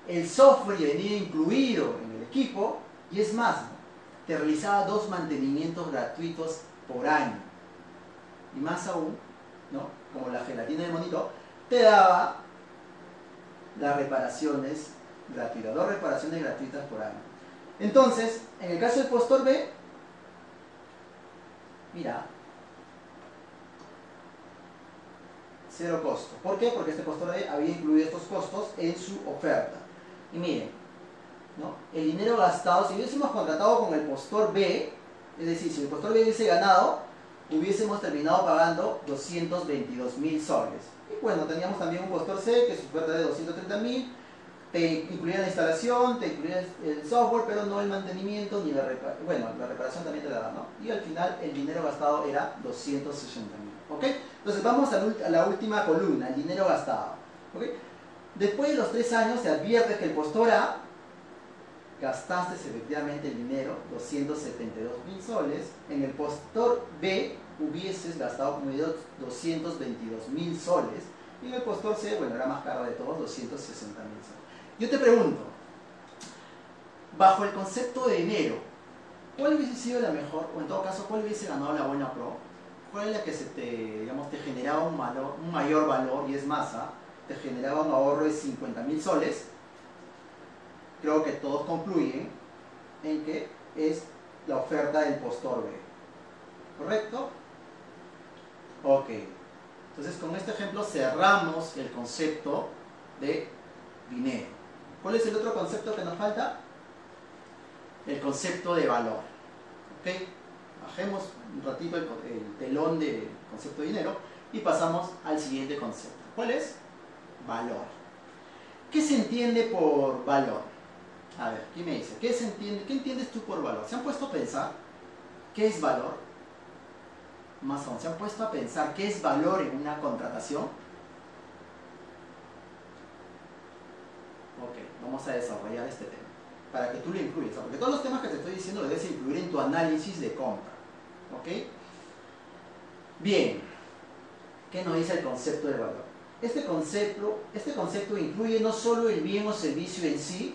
el software venía incluido en el equipo, y es más, te realizaba dos mantenimientos gratuitos por año. Y más aún, ¿no? como la gelatina de monito, te daba las reparaciones gratuitas, dos reparaciones gratuitas por año. Entonces, en el caso del postor B, mira, cero costo. ¿Por qué? Porque este postor había incluido estos costos en su oferta. Y miren, ¿no? el dinero gastado, si hubiésemos contratado con el postor B, es decir, si el postor B hubiese ganado, hubiésemos terminado pagando 222 mil soles. Y bueno, teníamos también un postor C, que su oferta de 230 mil, te incluía la instalación, te incluía el software, pero no el mantenimiento ni la reparación. Bueno, la reparación también te la ¿no? Y al final el dinero gastado era 260 mil. ¿Ok? Entonces vamos a la última columna, el dinero gastado. Después de los tres años se advierte que el postor A gastaste efectivamente el dinero, 272 mil soles, en el postor B hubieses gastado como 222 mil soles, y en el postor C, bueno, era más caro de todos, 260 mil soles. Yo te pregunto, bajo el concepto de dinero, ¿cuál hubiese sido la mejor, o en todo caso, cuál hubiese ganado la buena pro? ¿Cuál es la que se te, digamos, te generaba un, un mayor valor y es masa? Te generaba un ahorro de 50 mil soles. Creo que todos concluyen en que es la oferta del postor B. ¿Correcto? Ok. Entonces con este ejemplo cerramos el concepto de dinero. ¿Cuál es el otro concepto que nos falta? El concepto de valor. ¿Ok? Bajemos un ratito el, telón del concepto de dinero y pasamos al siguiente concepto. ¿Cuál es? Valor. ¿Qué se entiende por valor? A ver, ¿quién me dice? ¿Qué, se entiende, ¿Qué entiendes tú por valor? ¿Se han puesto a pensar qué es valor? Más aún, ¿se han puesto a pensar qué es valor en una contratación? Ok, vamos a desarrollar este tema para que tú lo incluyas, porque todos los temas que te estoy diciendo debes incluir en tu análisis de compra. ¿Ok? Bien, ¿qué nos dice el concepto de valor? Este concepto, este concepto incluye no solo el bien o servicio en sí,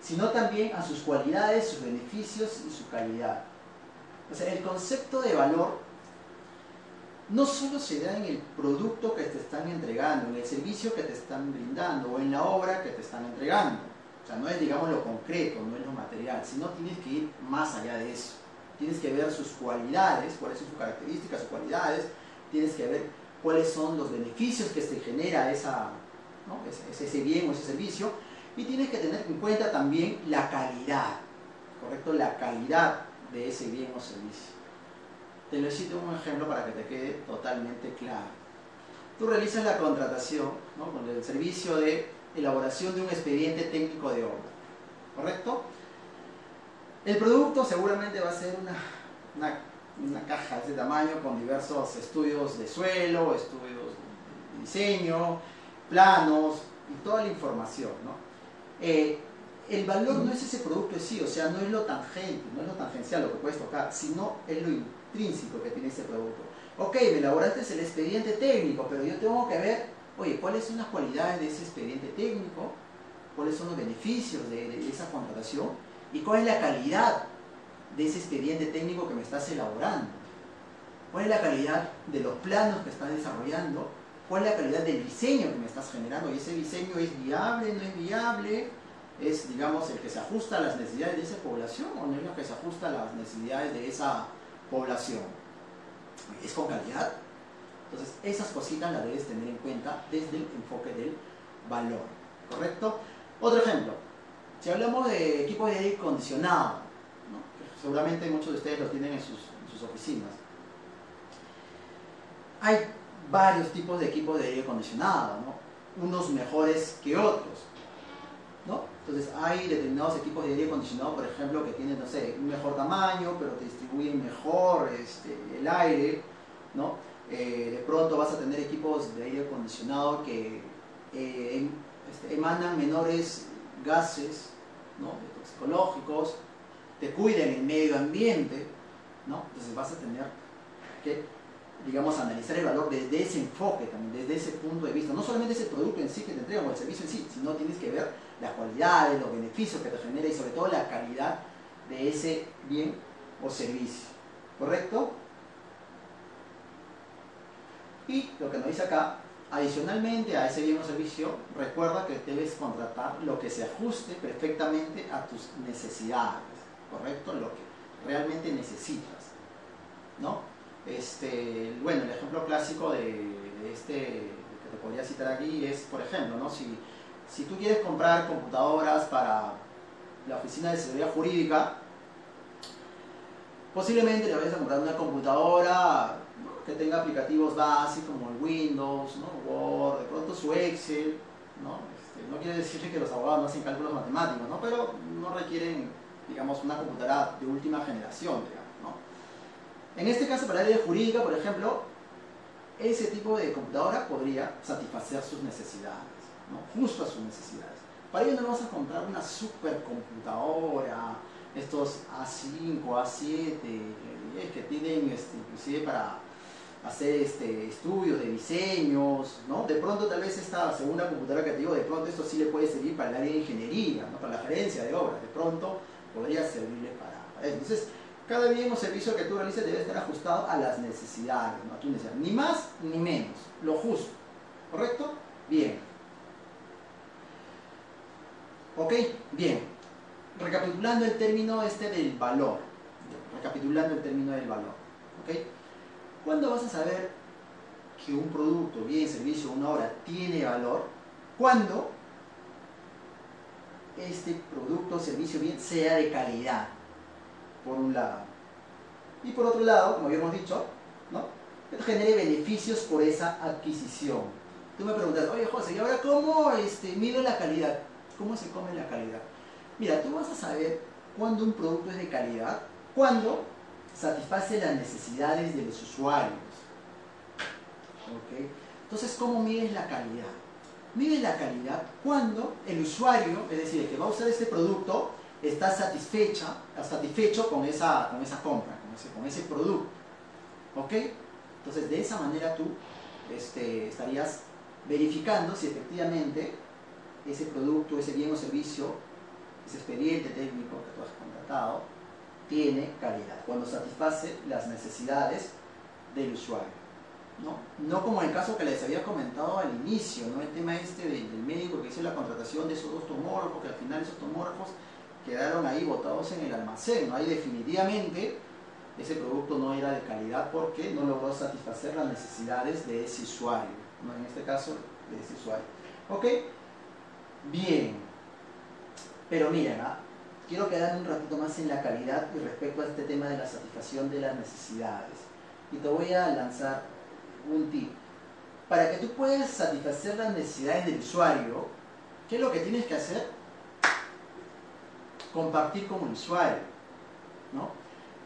sino también a sus cualidades, sus beneficios y su calidad. O sea, el concepto de valor no solo se da en el producto que te están entregando, en el servicio que te están brindando o en la obra que te están entregando. O sea, no es, digamos, lo concreto, no es lo material, sino tienes que ir más allá de eso. Tienes que ver sus cualidades, cuáles son sus características, sus cualidades, tienes que ver cuáles son los beneficios que se genera esa, ese bien o ese servicio, y tienes que tener en cuenta también la calidad, ¿correcto? La calidad de ese bien o servicio. Te lo cito un ejemplo para que te quede totalmente claro. Tú realizas la contratación con el servicio de elaboración de un expediente técnico de obra, ¿correcto? El producto seguramente va a ser una, caja de ese tamaño con diversos estudios de suelo, estudios de diseño, planos y toda la información. Eh, el valor no es ese producto en sí, o sea, no es lo tangente, no es lo tangencial lo que puedes tocar, sino es lo intrínseco que tiene ese producto. Ok, me elaboraste el expediente técnico, pero yo tengo que ver, oye, cuáles son las cualidades de ese expediente técnico, cuáles son los beneficios de, esa contratación y cuál es la calidad de ese expediente técnico que me estás elaborando. ¿Cuál es la calidad de los planos que estás desarrollando? ¿Cuál es la calidad del diseño que me estás generando? ¿Y ese diseño es viable, no es viable? es, digamos, el que se ajusta a las necesidades de esa población o no es el que se ajusta a las necesidades de esa población. ¿Es con calidad? Entonces, esas cositas las debes tener en cuenta desde el enfoque del valor, ¿correcto? Otro ejemplo, si hablamos de equipos de aire acondicionado, seguramente muchos de ustedes lo tienen en sus, en sus oficinas, hay varios tipos de equipos de aire acondicionado, ¿no? unos mejores que otros. ¿no? Entonces hay determinados equipos de aire acondicionado, por ejemplo, que tienen, no sé, un mejor tamaño, pero te distribuyen mejor este, el aire, ¿no? Eh, de pronto vas a tener equipos de aire acondicionado que eh, em, este, emanan menores gases ¿no? toxicológicos, te cuiden el medio ambiente, ¿no? entonces vas a tener que digamos, analizar el valor desde ese enfoque también, desde ese punto de vista. No solamente ese producto en sí que te entregan o el servicio en sí, sino tienes que ver las cualidades, los beneficios que te genera y sobre todo la calidad de ese bien o servicio. ¿Correcto? Y lo que nos dice acá, adicionalmente a ese bien o servicio, recuerda que debes contratar lo que se ajuste perfectamente a tus necesidades. ¿Correcto? Lo que realmente necesitas. ¿No? Este, bueno, el ejemplo clásico de, este que te podría citar aquí es, por ejemplo, ¿no? si, si tú quieres comprar computadoras para la oficina de seguridad jurídica, posiblemente le vayas a comprar una computadora que tenga aplicativos básicos como el Windows, ¿no? Word, de pronto su Excel, ¿no? Este, no quiere decir que los abogados no hacen cálculos matemáticos, ¿no? pero no requieren, digamos, una computadora de última generación, en este caso, para el área jurídica, por ejemplo, ese tipo de computadora podría satisfacer sus necesidades, ¿no? justo a sus necesidades. Para ello no vamos a comprar una supercomputadora, estos A5, A7, eh, que tienen este, inclusive para hacer este, estudios de diseños, ¿no? De pronto tal vez esta segunda computadora que te digo, de pronto esto sí le puede servir para el área de ingeniería, ¿no? para la gerencia de obras, de pronto podría servirle para, eso. Entonces, cada bien o servicio que tú realices debe estar ajustado a las necesidades, ¿no? a tu necesidad. Ni más ni menos, lo justo. ¿Correcto? Bien. ¿Ok? Bien. Recapitulando el término este del valor. Recapitulando el término del valor. ¿Ok? ¿Cuándo vas a saber que un producto, bien, servicio, una obra tiene valor? Cuando este producto, servicio, bien, sea de calidad por un lado. Y por otro lado, como habíamos dicho, ¿no? genere beneficios por esa adquisición. Tú me preguntas, oye José, ¿y ahora cómo este, mido la calidad? ¿Cómo se come la calidad? Mira, tú vas a saber cuándo un producto es de calidad, cuando satisface las necesidades de los usuarios. ¿Okay? Entonces, ¿cómo mides la calidad? Mides la calidad cuando el usuario, es decir, el que va a usar este producto, está satisfecha, satisfecho con esa, con esa compra, con ese, con ese producto. ¿Ok? Entonces, de esa manera tú este, estarías verificando si efectivamente ese producto, ese bien o servicio, ese expediente técnico que tú has contratado, tiene calidad, cuando satisface las necesidades del usuario. ¿no? no como el caso que les había comentado al inicio, ¿no? el tema este del, médico que hizo la contratación de esos dos tomógrafos, que al final esos tomógrafos quedaron ahí botados en el almacén. Ahí definitivamente ese producto no era de calidad porque no logró satisfacer las necesidades de ese usuario. ¿no? En este caso, de ese usuario. ¿Ok? Bien. Pero miren, ¿ah? Quiero quedar un ratito más en la calidad y respecto a este tema de la satisfacción de las necesidades. Y te voy a lanzar un tip. Para que tú puedas satisfacer las necesidades del usuario, ¿qué es lo que tienes que hacer? compartir con el usuario, ¿no?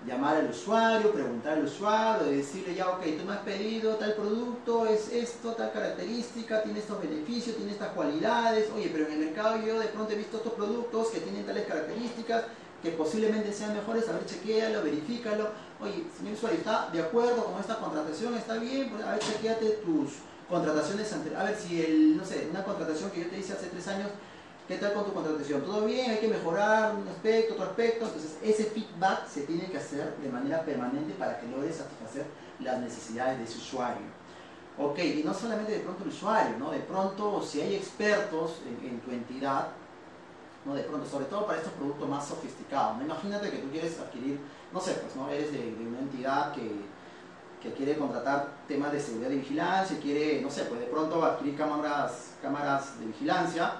Llamar al usuario, preguntar al usuario, decirle ya, ok, tú me has pedido tal producto, es esto, tal característica, tiene estos beneficios, tiene estas cualidades, oye, pero en el mercado yo de pronto he visto estos productos que tienen tales características, que posiblemente sean mejores, a ver, chequéalo, verifícalo, oye, señor usuario, ¿está de acuerdo con esta contratación? ¿Está bien? A ver, chequéate tus contrataciones anteriores, a ver si el, no sé, una contratación que yo te hice hace tres años ¿Qué tal con tu contratación? ¿Todo bien? ¿Hay que mejorar un aspecto, otro aspecto? Entonces, ese feedback se tiene que hacer de manera permanente para que logres satisfacer las necesidades de ese usuario. Ok, y no solamente de pronto el usuario, ¿no? De pronto, si hay expertos en, tu entidad, ¿no? De pronto, sobre todo para estos productos más sofisticados. Imagínate que tú quieres adquirir, no sé, pues, ¿no? Eres de, una entidad que, que, quiere contratar temas de seguridad y vigilancia, quiere, no sé, pues de pronto adquirir cámaras, cámaras de vigilancia.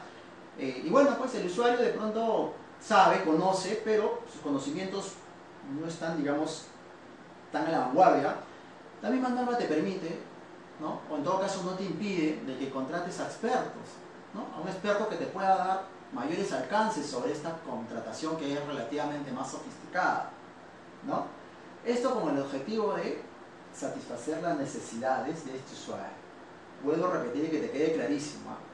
Eh, y bueno, pues el usuario de pronto sabe, conoce, pero sus conocimientos no están, digamos, tan a la vanguardia. La misma norma te permite, ¿no? o en todo caso no te impide, de que contrates a expertos, ¿no? a un experto que te pueda dar mayores alcances sobre esta contratación que es relativamente más sofisticada. ¿no? Esto con el objetivo de satisfacer las necesidades de este usuario. Vuelvo a repetir que te quede clarísimo. ¿ah?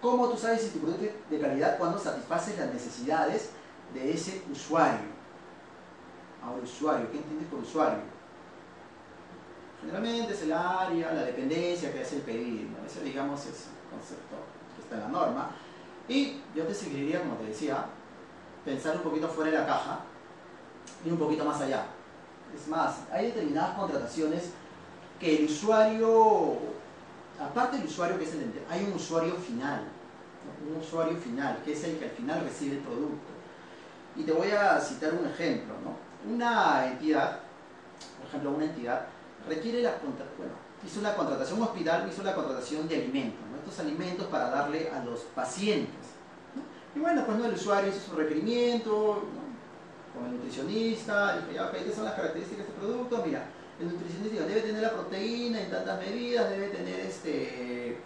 ¿Cómo tú sabes si tu producto es de calidad cuando satisface las necesidades de ese usuario? Ahora, usuario, ¿qué entiendes por usuario? Generalmente es el área, la dependencia que hace el pedido. Ese, digamos, es el concepto que está en la norma. Y yo te sugeriría, como te decía, pensar un poquito fuera de la caja y un poquito más allá. Es más, hay determinadas contrataciones que el usuario, aparte del usuario que es el hay un usuario final, un usuario final, que es el que al final recibe el producto. Y te voy a citar un ejemplo, ¿no? Una entidad, por ejemplo, una entidad requiere la bueno, hizo la contratación, hospital hizo la contratación de alimentos, estos alimentos para darle a los pacientes. Y bueno, pues no, el usuario hizo su requerimiento con el nutricionista, dijo, ya, estas son las características de este producto, mira, el nutricionista debe tener la proteína en tantas medidas, debe tener este,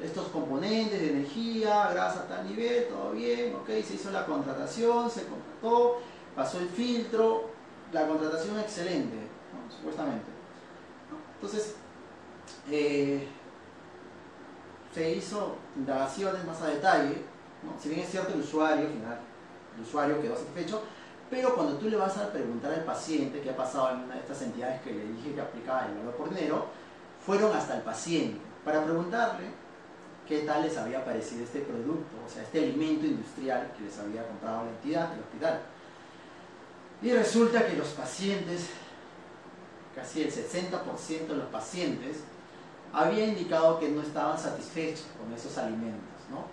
estos componentes de energía, grasa a tal nivel, todo bien, ok, se hizo la contratación, se contrató, pasó el filtro, la contratación excelente, supuestamente. Entonces, eh, se hizo indagaciones más a detalle, si bien es cierto el usuario, final, el usuario quedó satisfecho, pero cuando tú le vas a preguntar al paciente qué ha pasado en una de estas entidades que le dije que aplicaba el valor por dinero, fueron hasta el paciente para preguntarle qué tal les había parecido este producto, o sea, este alimento industrial que les había comprado la entidad, el hospital. Y resulta que los pacientes casi el 60% de los pacientes, había indicado que no estaban satisfechos con esos alimentos. ¿no?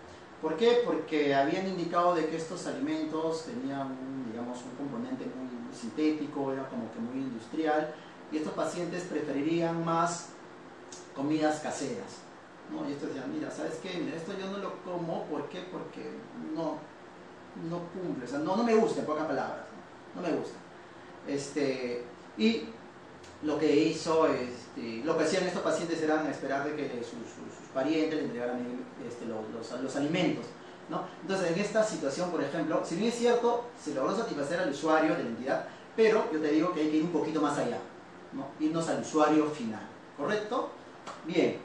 ¿Por qué? Porque habían indicado de que estos alimentos tenían un, digamos, un componente muy, sintético, era como que muy industrial, y estos pacientes preferirían más comidas caseras. ¿no? Y estos decían, mira, ¿sabes qué? Esto yo no lo como, ¿por qué? Porque no, no cumple, o sea, no, no me gusta, en pocas palabras, no, no me gusta. Este, y lo que hizo, este, lo que hacían estos pacientes era esperar de que sus, parientes le entregaran este, los, alimentos. ¿no? Entonces, en esta situación, por ejemplo, si bien es cierto, se logró satisfacer al usuario de la entidad, pero yo te digo que hay que ir un poquito más allá, ¿no? irnos al usuario final. ¿Correcto? Bien.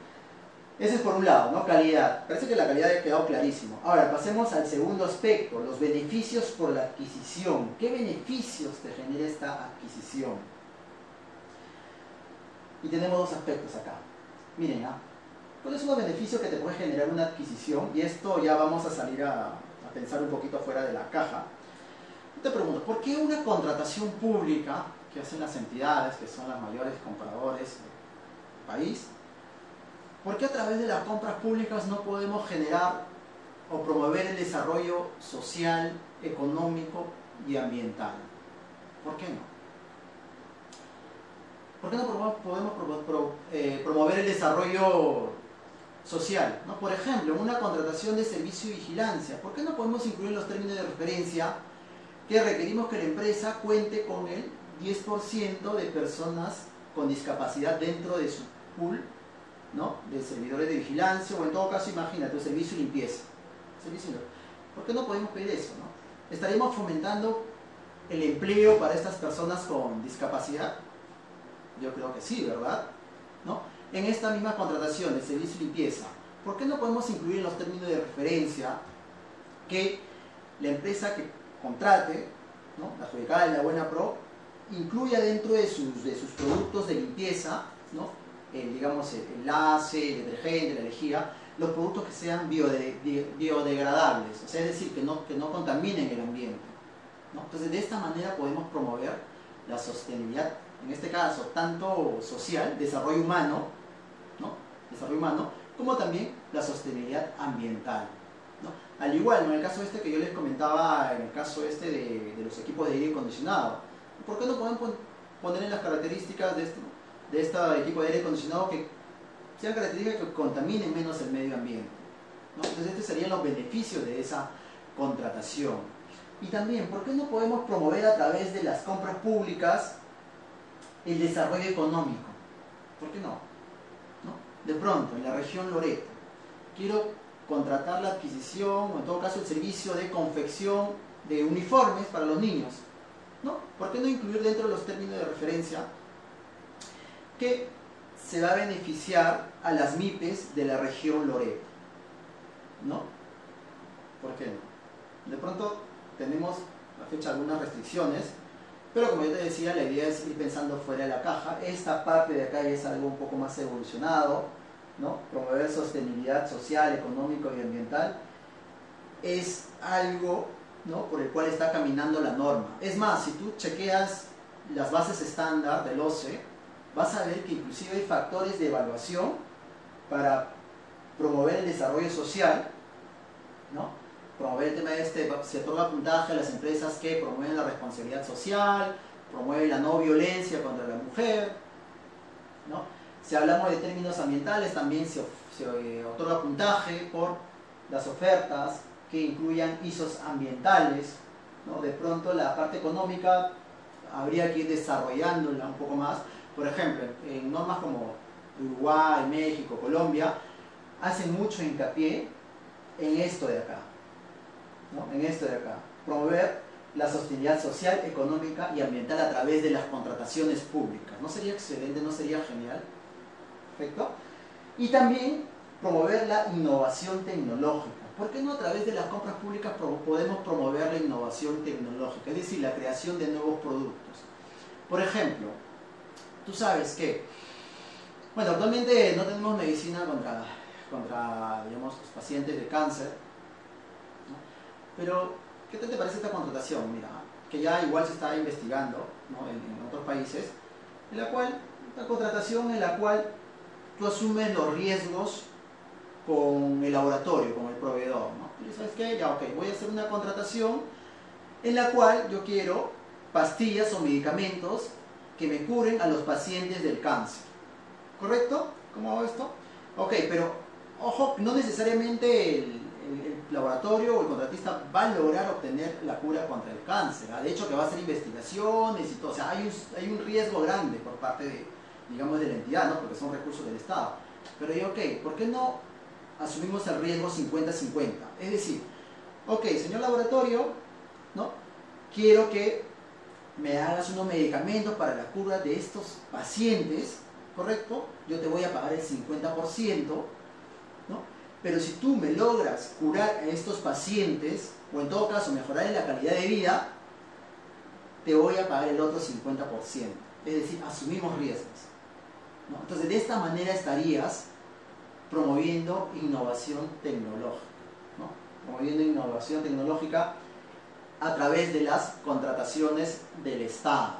Ese es por un lado, ¿no? Calidad. Parece que la calidad ha quedado clarísimo. Ahora, pasemos al segundo aspecto, los beneficios por la adquisición. ¿Qué beneficios te genera esta adquisición? Y tenemos dos aspectos acá. Miren, ¿ah? ¿cuáles son los beneficios que te puede generar una adquisición? Y esto ya vamos a salir a, pensar un poquito fuera de la caja. Yo te pregunto, ¿por qué una contratación pública que hacen las entidades, que son las mayores compradores del país, ¿por qué a través de las compras públicas no podemos generar o promover el desarrollo social, económico y ambiental? ¿Por qué no? ¿Por qué no podemos eh, promover el desarrollo social? ¿no? Por ejemplo, en una contratación de servicio y vigilancia, ¿por qué no podemos incluir los términos de referencia que requerimos que la empresa cuente con el 10% de personas con discapacidad dentro de su pool ¿no? de servidores de vigilancia o en todo caso, imagínate, servicio y limpieza. ¿Por qué no podemos pedir eso? ¿no? ¿Estaríamos fomentando el empleo para estas personas con discapacidad? Yo creo que sí, ¿verdad? ¿No? En esta misma contratación de servicio limpieza, ¿por qué no podemos incluir en los términos de referencia que la empresa que contrate, ¿no? la adjudicada de la Buena Pro, incluya dentro de sus, de sus productos de limpieza, ¿no? el, digamos, el enlace, el detergente, la lejía, los productos que sean biodegradables, o sea, es decir, que no, que no contaminen el ambiente. ¿no? Entonces, de esta manera podemos promover la sostenibilidad en este caso, tanto social, desarrollo humano, ¿no? desarrollo humano, como también la sostenibilidad ambiental. Al igual, en el caso este que yo les comentaba, en el caso este de, los equipos de aire acondicionado, ¿por qué no pueden poner en las características de este, de este equipo de aire acondicionado que sean características que contaminen menos el medio ambiente? Entonces, estos serían los beneficios de esa contratación. Y también, ¿por qué no podemos promover a través de las compras públicas el desarrollo económico? ¿Por qué no? ¿No? De pronto, en la región Loreto, quiero contratar la adquisición o en todo caso el servicio de confección de uniformes para los niños. ¿No? ¿Por qué no incluir dentro de los términos de referencia que se va a beneficiar a las MIPES de la región Loreto? ¿No? ¿Por qué no? De pronto tenemos a fecha algunas restricciones, pero como yo te decía, la idea es ir pensando fuera de la caja. Esta parte de acá ya es algo un poco más evolucionado, promover sostenibilidad social, económico y ambiental, es algo por el cual está caminando la norma. Es más, si tú chequeas las bases estándar del OCE, vas a ver que inclusive hay factores de evaluación para promover el desarrollo social, ¿no? Promover el tema de este, se otorga puntaje a las empresas que promueven la responsabilidad social, promueven la no violencia contra la mujer, ¿no? Si hablamos de términos ambientales, también se, eh, otorga puntaje por las ofertas que incluyan ISOs ambientales. ¿no? De pronto la parte económica habría que ir desarrollándola un poco más. Por ejemplo, en normas como Uruguay, México, Colombia, hacen mucho hincapié en esto de acá. En esto de acá. Promover la sostenibilidad social, económica y ambiental a través de las contrataciones públicas. ¿No sería excelente? ¿No sería genial? Y también promover la innovación tecnológica. ¿Por qué no a través de las compras públicas podemos promover la innovación tecnológica? Es decir, la creación de nuevos productos. Por ejemplo, tú sabes que, bueno, actualmente no tenemos medicina contra, contra digamos, los pacientes de cáncer, pero ¿qué te parece esta contratación? Mira, que ya igual se está investigando en, en otros países, en la cual, una contratación en la cual tú asumes los riesgos con el laboratorio, con el proveedor. ¿no? Sabes qué, ya ok, voy a hacer una contratación en la cual yo quiero pastillas o medicamentos que me curen a los pacientes del cáncer. ¿Correcto? ¿Cómo hago esto? Ok, pero ojo, no necesariamente laboratorio o el contratista va a lograr obtener la cura contra el cáncer. ¿ah? De hecho, que va a hacer investigaciones y todo. O sea, hay un, hay un riesgo grande por parte de, digamos, de la entidad, ¿no? porque son recursos del Estado. Pero yo, ok, ¿por qué no asumimos el riesgo 50-50? Es decir, ok, señor laboratorio, ¿no? quiero que me hagas unos medicamentos para la cura de estos pacientes, ¿correcto? Yo te voy a pagar el 50%, ¿no? Pero si tú me logras curar a estos pacientes, o en todo caso mejorar la calidad de vida, te voy a pagar el otro 50%. Es decir, asumimos riesgos. Entonces, de esta manera estarías promoviendo innovación tecnológica, promoviendo innovación tecnológica a través de las contrataciones del Estado.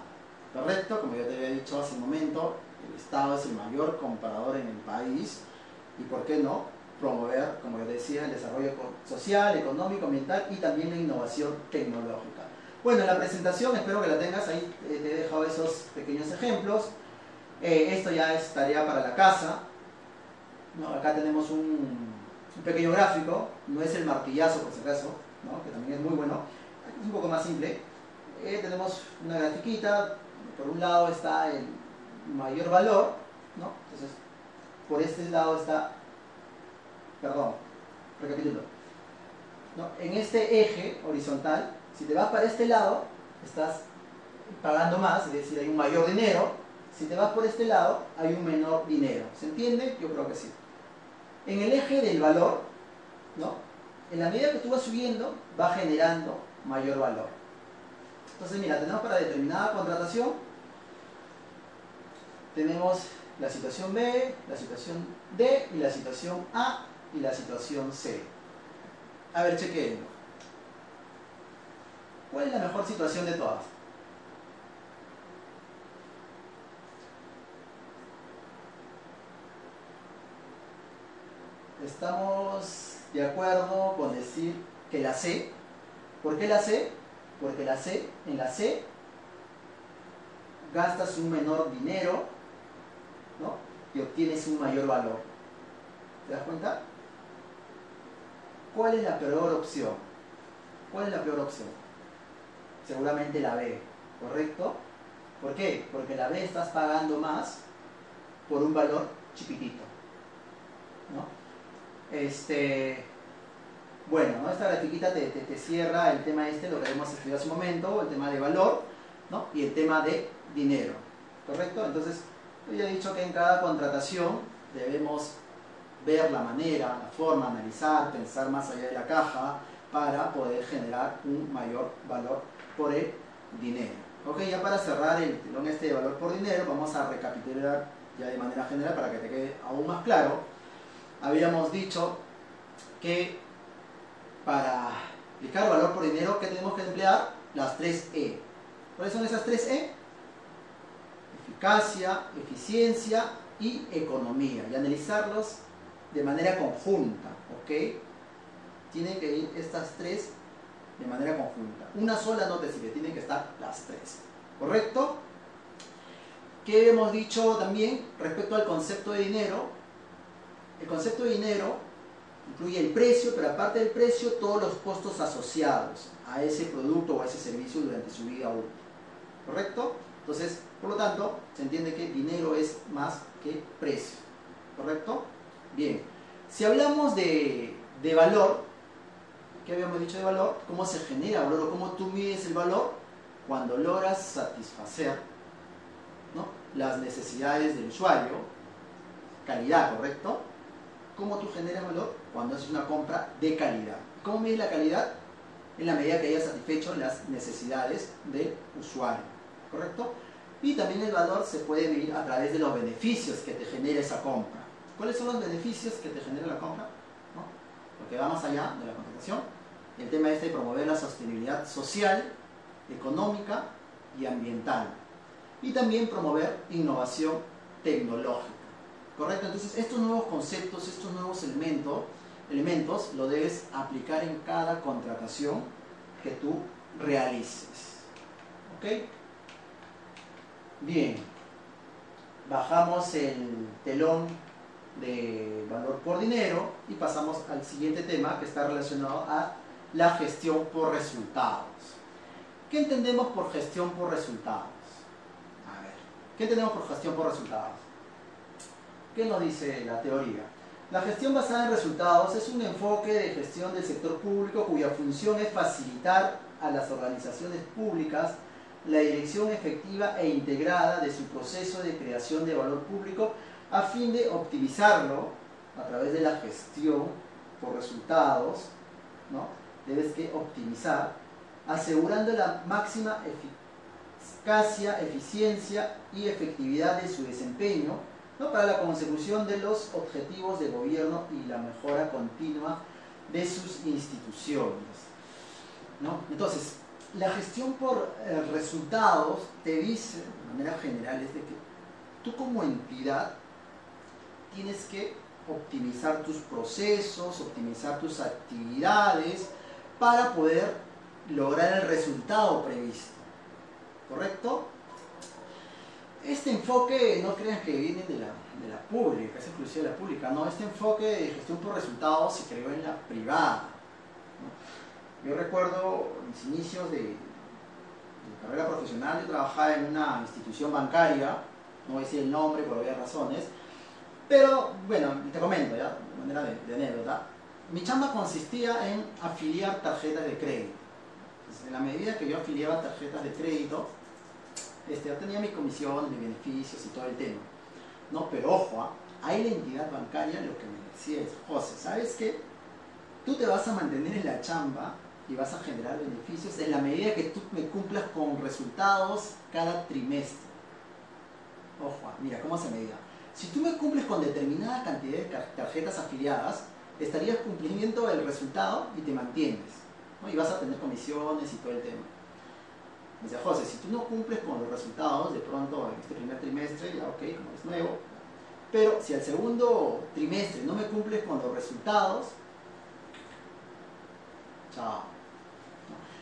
¿Correcto? Como ya te había dicho hace un momento, el Estado es el mayor comprador en el país y, ¿por qué no? Promover, como yo decía, el desarrollo social, económico, ambiental y también la innovación tecnológica. Bueno, en la presentación, espero que la tengas, ahí te he dejado esos pequeños ejemplos. Eh, esto ya es tarea para la casa. acá tenemos un, pequeño gráfico, no es el martillazo por si acaso, que también es muy bueno. es un poco más simple. Eh, tenemos una grafiquita, por un lado está el mayor valor, entonces por este lado está, perdón, recapitulo. En este eje horizontal, si te vas para este lado, estás pagando más, es decir, hay un mayor dinero, si te vas por este lado, hay un menor dinero. ¿Se entiende? Yo creo que sí. En el eje del valor, ¿no? En la medida que tú vas subiendo, va generando mayor valor. Entonces, mira, tenemos para determinada contratación, tenemos la situación B, la situación D y la situación A y la situación C. A ver, chequeen. ¿Cuál es la mejor situación de todas? Estamos de acuerdo con decir que la C. ¿Por qué la C? Porque la C, en la C gastas un menor dinero ¿no? y obtienes un mayor valor. ¿Te das cuenta? ¿Cuál es la peor opción? ¿Cuál es la peor opción? Seguramente la B, ¿correcto? ¿Por qué? Porque la B estás pagando más por un valor chiquitito. ¿no? Este, bueno, ¿no? esta grafiquita te, cierra el tema este, lo que hemos estudiado hace un momento, el tema de valor ¿no? y el tema de dinero. ¿Correcto? Entonces, yo ya he dicho que en cada contratación debemos ver la manera, la forma, analizar, pensar más allá de la caja para poder generar un mayor valor por el dinero. Ok, ya para cerrar el telón este valor por dinero, vamos a recapitular ya de manera general para que te quede aún más claro. Habíamos dicho que para aplicar valor por dinero, ¿qué tenemos que emplear? Las tres E. ¿Cuáles son esas tres E? Eficacia, eficiencia y economía. Y analizarlos de manera conjunta, ¿ok? Tienen que ir estas tres de manera conjunta. Una sola no te sirve, tienen que estar las tres, ¿correcto? ¿Qué hemos dicho también respecto al concepto de dinero? El concepto de dinero incluye el precio, pero aparte del precio, todos los costos asociados a ese producto o a ese servicio durante su vida útil. ¿Correcto? Entonces, por lo tanto, se entiende que dinero es más que precio. ¿Correcto? Bien, si hablamos de, valor, ¿qué habíamos dicho de valor? ¿Cómo se genera valor o cómo tú mides el valor? Cuando logras satisfacer las necesidades del usuario, calidad, ¿correcto? ¿Cómo tú generas valor? Cuando haces una compra de calidad. ¿Cómo mides la calidad? En la medida que hayas satisfecho las necesidades del usuario, ¿correcto? Y también el valor se puede medir a través de los beneficios que te genera esa compra. ¿Cuáles son los beneficios que te genera la compra? ¿No? Porque va más allá de la contratación. El tema este de promover la sostenibilidad social, económica y ambiental. Y también promover innovación tecnológica. ¿Correcto? Entonces, estos nuevos conceptos, estos nuevos elementos, elementos lo debes aplicar en cada contratación que tú realices. ¿Ok? Bien. Bajamos el telón de valor por dinero y pasamos al siguiente tema que está relacionado a la gestión por resultados. ¿Qué entendemos por gestión por resultados? A ver, ¿qué entendemos por gestión por resultados? ¿Qué nos dice la teoría? La gestión basada en resultados es un enfoque de gestión del sector público cuya función es facilitar a las organizaciones públicas la dirección efectiva e integrada de su proceso de creación de valor público a fin de optimizarlo a través de la gestión por resultados, ¿no? debes que optimizar, asegurando la máxima eficacia, eficiencia y efectividad de su desempeño ¿no? para la consecución de los objetivos de gobierno y la mejora continua de sus instituciones. ¿no? Entonces, la gestión por eh, resultados te dice, de manera general, es de que tú como entidad tienes que optimizar tus procesos, optimizar tus actividades para poder lograr el resultado previsto. ¿Correcto? Este enfoque, no crean que viene de la, de la pública, es exclusivo de la pública, no, este enfoque de gestión por resultados se creó en la privada. Yo recuerdo mis inicios de, de carrera profesional, yo trabajaba en una institución bancaria, no voy a decir el nombre por obvias razones, pero, bueno, te comento ya, de manera de, anécdota. Mi chamba consistía en afiliar tarjetas de crédito. en la medida que yo afiliaba tarjetas de crédito, este, yo tenía mi comisión, mis beneficios y todo el tema. No, pero ojo, ¿ah? ahí la entidad bancaria lo que me decía es, José, ¿sabes qué? Tú te vas a mantener en la chamba y vas a generar beneficios en la medida que tú me cumplas con resultados cada trimestre. Ojo, ¿ah? mira, ¿cómo se medía? Si tú me cumples con determinada cantidad de tarjetas afiliadas, estarías cumpliendo el resultado y te mantienes. Y vas a tener comisiones y todo el tema. Me José, si tú no cumples con los resultados, de pronto en este primer trimestre, ya ok, como es nuevo, pero si al segundo trimestre no me cumples con los resultados, Chao.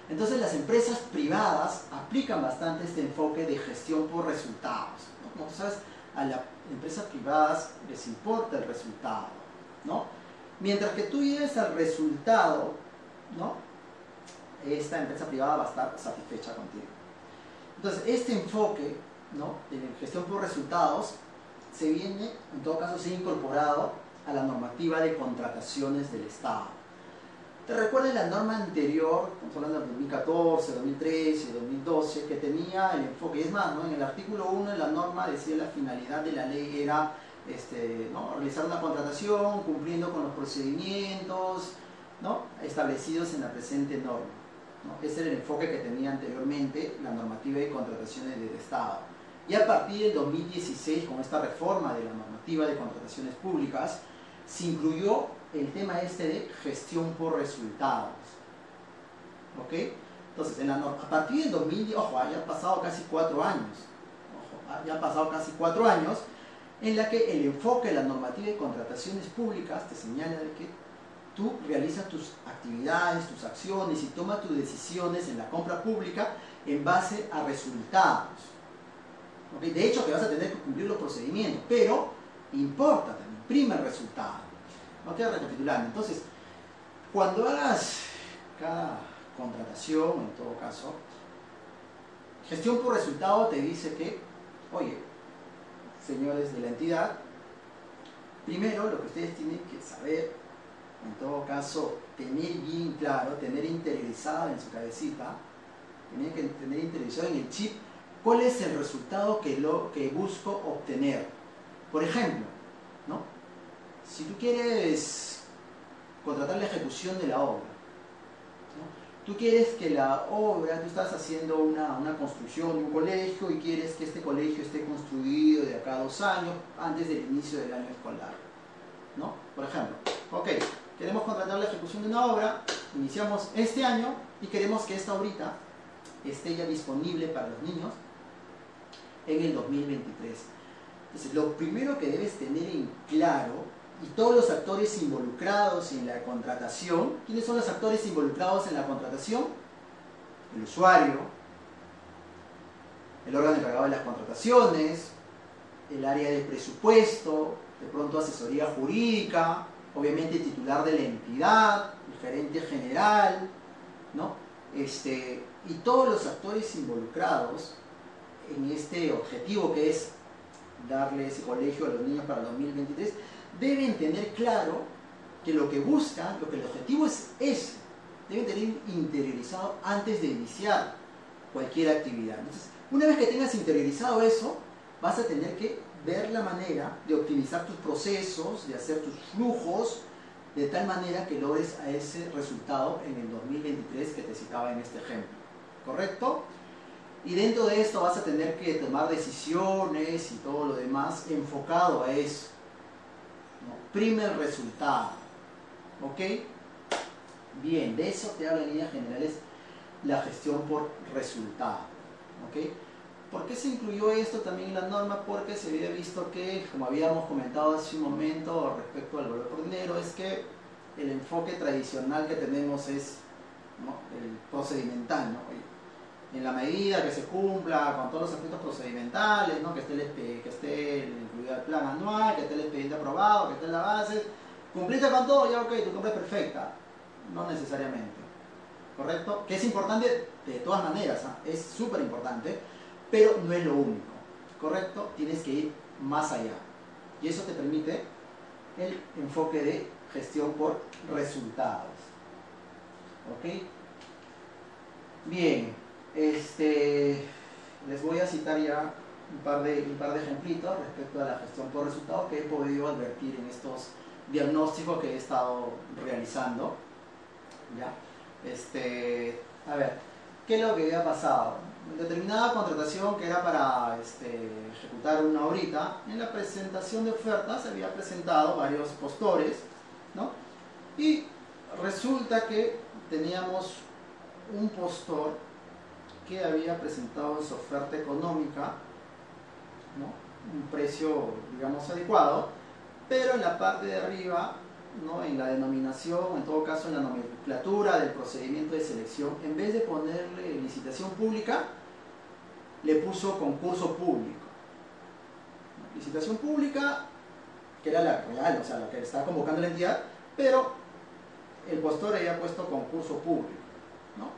Entonces las empresas privadas aplican bastante este enfoque de gestión por resultados. Como sabes, a las empresas privadas les importa el resultado. ¿no? Mientras que tú llegues al resultado, ¿no? esta empresa privada va a estar satisfecha contigo. Entonces, este enfoque ¿no? de gestión por resultados se viene, en todo caso, se ha incorporado a la normativa de contrataciones del Estado. ¿Te recuerdas la norma anterior, estamos hablando del 2014, 2013, 2012, que tenía el enfoque? Es más, ¿no? en el artículo 1 de la norma decía la finalidad de la ley era este, realizar una contratación cumpliendo con los procedimientos establecidos en la presente norma. Ese era el enfoque que tenía anteriormente la normativa de contrataciones del Estado. Y a partir del 2016, con esta reforma de la normativa de contrataciones públicas, se incluyó el tema este de gestión por resultados. ¿Ok? Entonces, a partir del 2010, ojo, ya han pasado casi cuatro años, ojo, ya han pasado casi cuatro años, en la que el enfoque de la normativa de contrataciones públicas te señala de que tú realizas tus actividades, tus acciones y tomas tus decisiones en la compra pública en base a resultados. De hecho, que vas a tener que cumplir los procedimientos, pero importa también, prima el resultado. Queda recapitulando. Entonces, cuando hagas cada contratación, en todo caso, gestión por resultado te dice que, oye, señores de la entidad, primero lo que ustedes tienen que saber en todo caso, tener bien claro, tener interiorizado en su cabecita, tener que tener interiorizado en el chip cuál es el resultado que, lo, que busco obtener. Por ejemplo, ¿no? Si tú quieres contratar la ejecución de la obra, tú quieres que la obra, tú estás haciendo una, una, construcción de un colegio y quieres que este colegio esté construido de acá a dos años antes del inicio del año escolar. ¿no? Por ejemplo, ok, queremos contratar la ejecución de una obra, iniciamos este año y queremos que esta obrita esté ya disponible para los niños en el 2023. Entonces, lo primero que debes tener en claro, y todos los actores involucrados en la contratación, ¿quiénes son los actores involucrados en la contratación? El usuario, el órgano encargado de las contrataciones, el área de presupuesto, de pronto asesoría jurídica, obviamente titular de la entidad, el gerente general, ¿no? Este, y todos los actores involucrados en este objetivo que es darle ese colegio a los niños para el 2023, deben tener claro que lo que buscan, lo que el objetivo es ese, deben tener interiorizado antes de iniciar cualquier actividad. Entonces, una vez que tengas interiorizado eso, vas a tener que ver la manera de optimizar tus procesos, de hacer tus flujos, de tal manera que logres a ese resultado en el 2023 que te citaba en este ejemplo. ¿Correcto? Y dentro de esto vas a tener que tomar decisiones y todo lo demás enfocado a eso. Primer resultado. ¿Ok? Bien, de eso te habla en líneas generales la gestión por resultado. ¿Ok? ¿Por qué se incluyó esto también en la norma? Porque se había visto que, como habíamos comentado hace un momento respecto al valor por dinero, es que el enfoque tradicional que tenemos es el procedimental. En la medida que se cumpla con todos los aspectos procedimentales, ¿no? que, esté el, que esté el plan anual, que esté el expediente aprobado, que esté la base, cumpliste con todo, ya ok, tu compra es perfecta. No necesariamente. ¿Correcto? Que es importante de todas maneras, ¿ah? es súper importante pero no es lo único, ¿correcto? Tienes que ir más allá. Y eso te permite el enfoque de gestión por resultados. ¿Ok? Bien, este, les voy a citar ya un par, de, un par de ejemplitos respecto a la gestión por resultados que he podido advertir en estos diagnósticos que he estado realizando. ¿Ya? Este, a ver, ¿qué es lo que había pasado? determinada contratación que era para este, ejecutar una horita, en la presentación de ofertas se había presentado varios postores, ¿no? Y resulta que teníamos un postor que había presentado su oferta económica, un precio, digamos, adecuado, pero en la parte de arriba ¿no? en la denominación, en todo caso en la nomenclatura del procedimiento de selección, en vez de ponerle licitación pública, le puso concurso público. Licitación pública, que era la real, o sea, la que estaba convocando la entidad, pero el postor había puesto concurso público. ¿no?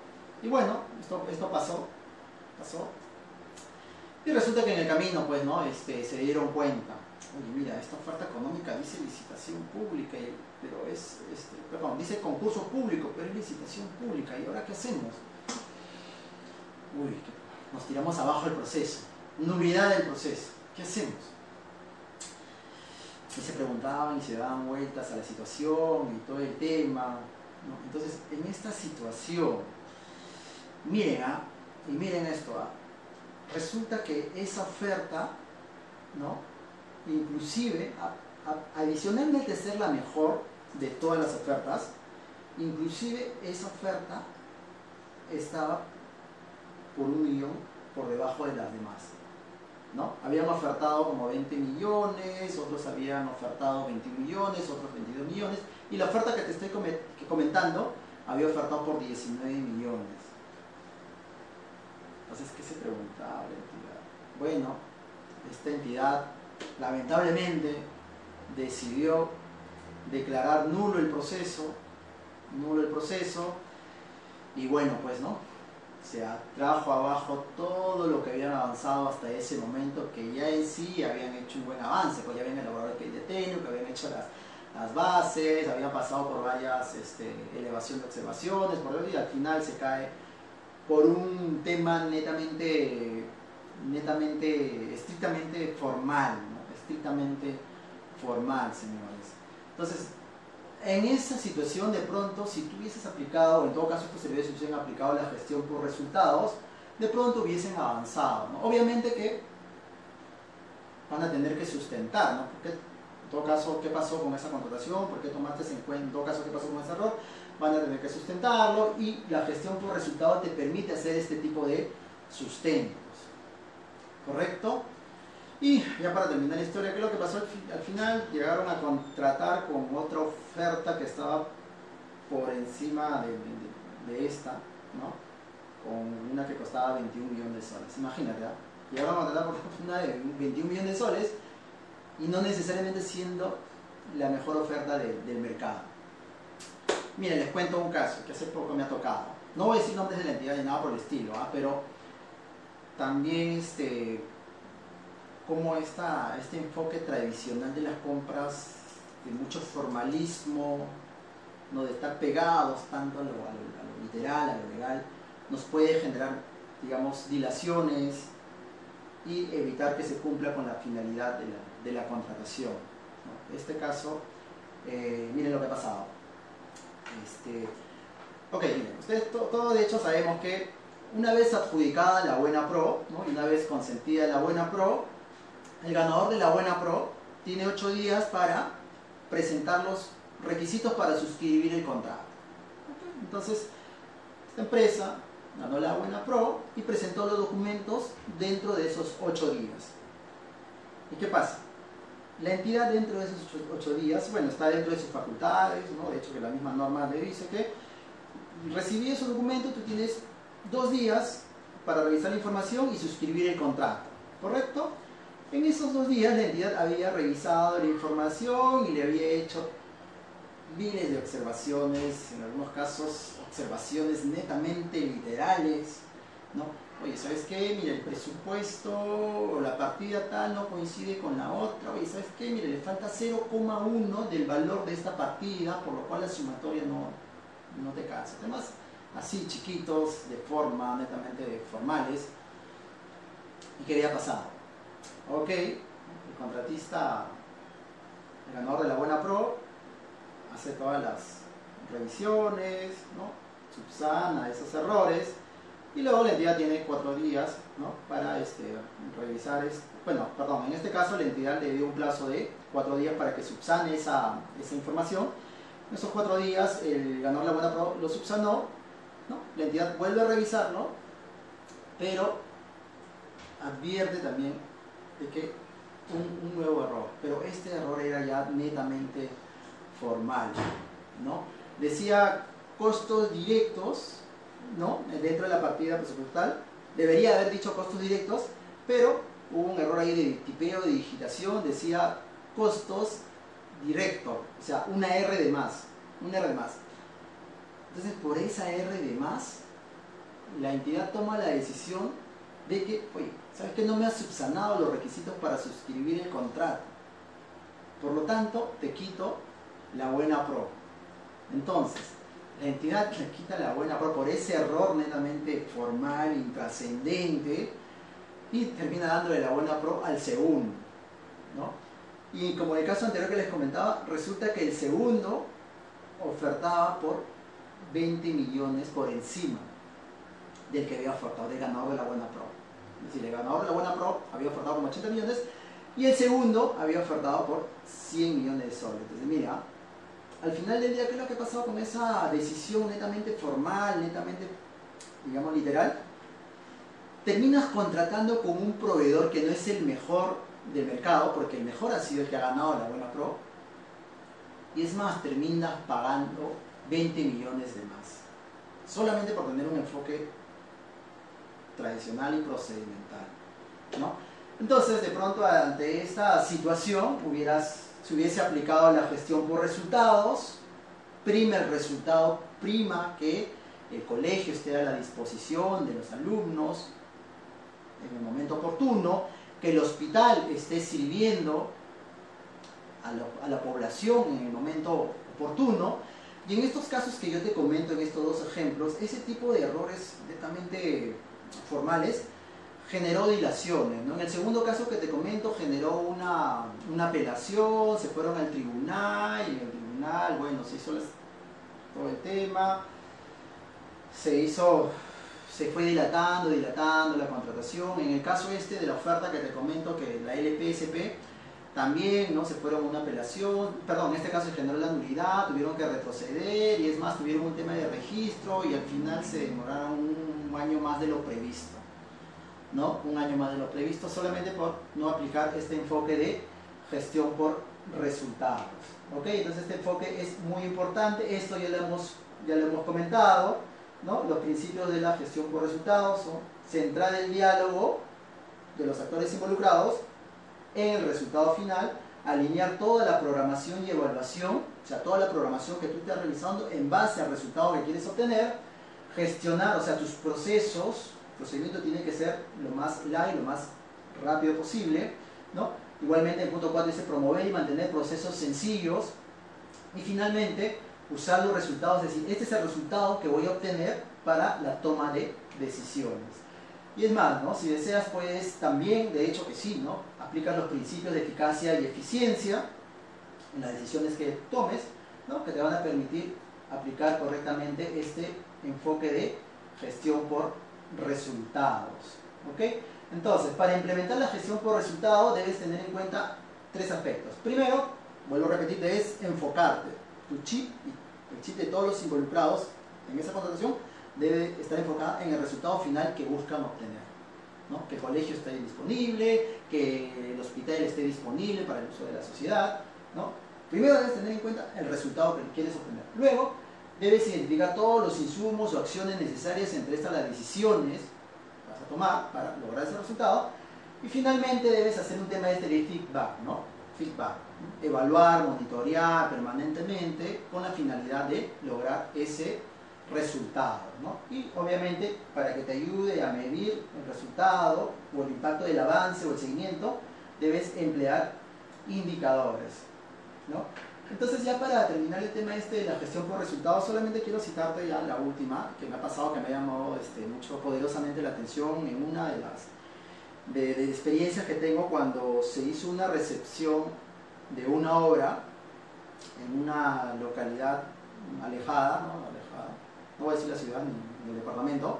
Y bueno, esto, esto pasó, pasó. Y resulta que en el camino, pues, ¿no? Este, se dieron cuenta oye, mira, esta oferta económica dice licitación pública, pero es, este, perdón, dice concurso público, pero es licitación pública, ¿y ahora qué hacemos? Uy, nos tiramos abajo el proceso, nulidad del proceso, ¿qué hacemos? Y se preguntaban y se daban vueltas a la situación y todo el tema. Entonces, en esta situación, miren, ¿ah? y miren esto, ¿ah? Resulta que esa oferta, ¿no? inclusive, adicionalmente ser la mejor de todas las ofertas, inclusive esa oferta estaba por un millón por debajo de las demás. ¿no? Habían ofertado como 20 millones, otros habían ofertado 21 millones, otros 22 millones, y la oferta que te estoy comentando había ofertado por 19 millones. Entonces, ¿qué se preguntaba la entidad? Bueno, esta entidad lamentablemente decidió declarar nulo el proceso, nulo el proceso, y bueno, pues no, se trajo abajo todo lo que habían avanzado hasta ese momento, que ya en sí habían hecho un buen avance, pues ya habían elaborado el de técnico, habían hecho las, bases, habían pasado por varias este, elevación de observaciones, por y al final se cae por un tema netamente, netamente, estrictamente formal, estrictamente formal, señores. Entonces, en esa situación de pronto, si tú hubieses aplicado, en todo caso estos servicios hubiesen aplicado la gestión por resultados, de pronto hubiesen avanzado. Obviamente que van a tener que sustentar, ¿no? Porque, en todo caso, ¿qué pasó con esa contratación? ¿Por qué tomaste en cuenta? En todo caso, ¿qué pasó con ese error? Van a tener que sustentarlo y la gestión por resultados te permite hacer este tipo de sustentos. ¿Correcto? Y ya para terminar la historia, ¿qué es lo que pasó al, final? Llegaron a contratar con otra oferta que estaba por encima de, esta, ¿no? Con una que costaba 21 millones de soles. Imagínate, ¿ah? Llegaron a contratar por <laughs> una de 21 millones de soles y no necesariamente siendo la mejor oferta del mercado. Miren, les cuento un caso que hace poco me ha tocado. No voy a decir nombres de la entidad ni nada por el estilo, ¿ah? pero también este, como esta, este enfoque tradicional de las compras, de mucho formalismo, ¿no? de estar pegados tanto a lo, literal, a lo legal, nos puede generar, digamos, dilaciones y evitar que se cumpla con la finalidad de la, contratación. En este caso, eh, miren lo que ha pasado. Este, ok, ustedes todos de hecho sabemos que una vez adjudicada la buena pro, y una vez consentida la buena pro, el ganador de la Buena Pro tiene ocho días para presentar los requisitos para suscribir el contrato. Entonces, esta empresa ganó la Buena Pro y presentó los documentos dentro de esos ocho días. ¿Y qué pasa? La entidad dentro de esos ocho días, bueno, está dentro de sus facultades, ¿no? de hecho que la misma norma le dice que recibí esos documentos, tú tienes dos días para revisar la información y suscribir el contrato, ¿correcto? En esos dos días la entidad había revisado la información y le había hecho miles de observaciones, en algunos casos observaciones netamente literales, ¿no? Oye, ¿sabes qué? Mira, el presupuesto o la partida tal no coincide con la otra. Oye, ¿sabes qué? Mira, le falta 0,1 del valor de esta partida, por lo cual la sumatoria no, no te cansa. Además, así chiquitos, de forma netamente formales. ¿Y qué había pasado? Ok, el contratista, el ganador de la buena pro, hace todas las revisiones, ¿no? subsana esos errores y luego la entidad tiene cuatro días ¿no? para este, revisar, bueno, perdón, en este caso la entidad le dio un plazo de cuatro días para que subsane esa, esa información. En esos cuatro días el ganador de la buena pro lo subsanó, ¿no? la entidad vuelve a revisarlo, pero advierte también de que un, nuevo error, pero este error era ya netamente formal. ¿no? Decía costos directos ¿no? dentro de la partida presupuestal. Debería haber dicho costos directos, pero hubo un error ahí de tipeo, de digitación. Decía costos directos, o sea, una R de más. Una R de más. Entonces, por esa R de más, la entidad toma la decisión de que, oye, ¿sabes que no me has subsanado los requisitos para suscribir el contrato? Por lo tanto, te quito la buena pro. Entonces, la entidad le quita la buena pro por ese error netamente formal, intrascendente, y termina dándole la buena pro al segundo. ¿no? Y como en el caso anterior que les comentaba, resulta que el segundo ofertaba por 20 millones por encima del que había ofertado, del ganador de la buena pro. Es decir, el ganador de la buena pro había ofertado como 80 millones y el segundo había ofertado por 100 millones de soles. Entonces, mira, al final del día, ¿qué es lo que ha pasado con esa decisión netamente formal, netamente, digamos, literal? Terminas contratando con un proveedor que no es el mejor del mercado, porque el mejor ha sido el que ha ganado la buena pro. Y es más, terminas pagando 20 millones de más. Solamente por tener un enfoque tradicional y procedimental. ¿no? Entonces, de pronto, ante esta situación, hubieras, se hubiese aplicado la gestión por resultados, prima el resultado, prima que el colegio esté a la disposición de los alumnos en el momento oportuno, que el hospital esté sirviendo a la, población en el momento oportuno, y en estos casos que yo te comento, en estos dos ejemplos, ese tipo de errores netamente formales generó dilaciones. ¿no? En el segundo caso que te comento, generó una, una, apelación, se fueron al tribunal, y en el tribunal, bueno, se hizo todo el tema, se hizo, se fue dilatando, dilatando la contratación. En el caso este de la oferta que te comento, que la LPSP, también ¿no? se fueron una apelación, perdón, en este caso se generó la nulidad, tuvieron que retroceder y es más, tuvieron un tema de registro y al final se demoraron un año más de lo previsto. ¿No? Un año más de lo previsto solamente por no aplicar este enfoque de gestión por resultados. ¿ok? Entonces este enfoque es muy importante, esto ya lo hemos, ya lo hemos comentado, ¿no? los principios de la gestión por resultados son centrar el diálogo de los actores involucrados en el resultado final, alinear toda la programación y evaluación, o sea, toda la programación que tú estás realizando en base al resultado que quieres obtener, gestionar, o sea, tus procesos, procedimiento tiene que ser lo más light, lo más rápido posible, ¿no? Igualmente el punto 4 dice promover y mantener procesos sencillos y finalmente usar los resultados, es decir, este es el resultado que voy a obtener para la toma de decisiones. Y es más, ¿no? si deseas puedes también, de hecho que sí, ¿no? aplicar los principios de eficacia y eficiencia en las decisiones que tomes, ¿no? que te van a permitir aplicar correctamente este enfoque de gestión por resultados. ¿ok? Entonces, para implementar la gestión por resultados debes tener en cuenta tres aspectos. Primero, vuelvo a repetir, debes enfocarte. Tu chip, el chip de todos los involucrados en esa contratación, debe estar enfocada en el resultado final que buscan obtener. ¿no? Que el colegio esté disponible, que el hospital esté disponible para el uso de la sociedad. ¿no? Primero debes tener en cuenta el resultado que quieres obtener. Luego, debes identificar todos los insumos o acciones necesarias entre estas las decisiones que vas a tomar para lograr ese resultado. Y finalmente debes hacer un tema este de feedback, ¿no? Feedback. Evaluar, monitorear permanentemente con la finalidad de lograr ese resultado. ¿no? Y obviamente para que te ayude a medir el resultado o el impacto del avance o el seguimiento, debes emplear indicadores. ¿no? Entonces ya para terminar el tema este de la gestión por resultados, solamente quiero citarte ya la última, que me ha pasado, que me ha llamado este, mucho poderosamente la atención en una de las de, experiencias que tengo cuando se hizo una recepción de una obra en una localidad alejada, ¿no? no voy a decir la ciudad ni, el departamento,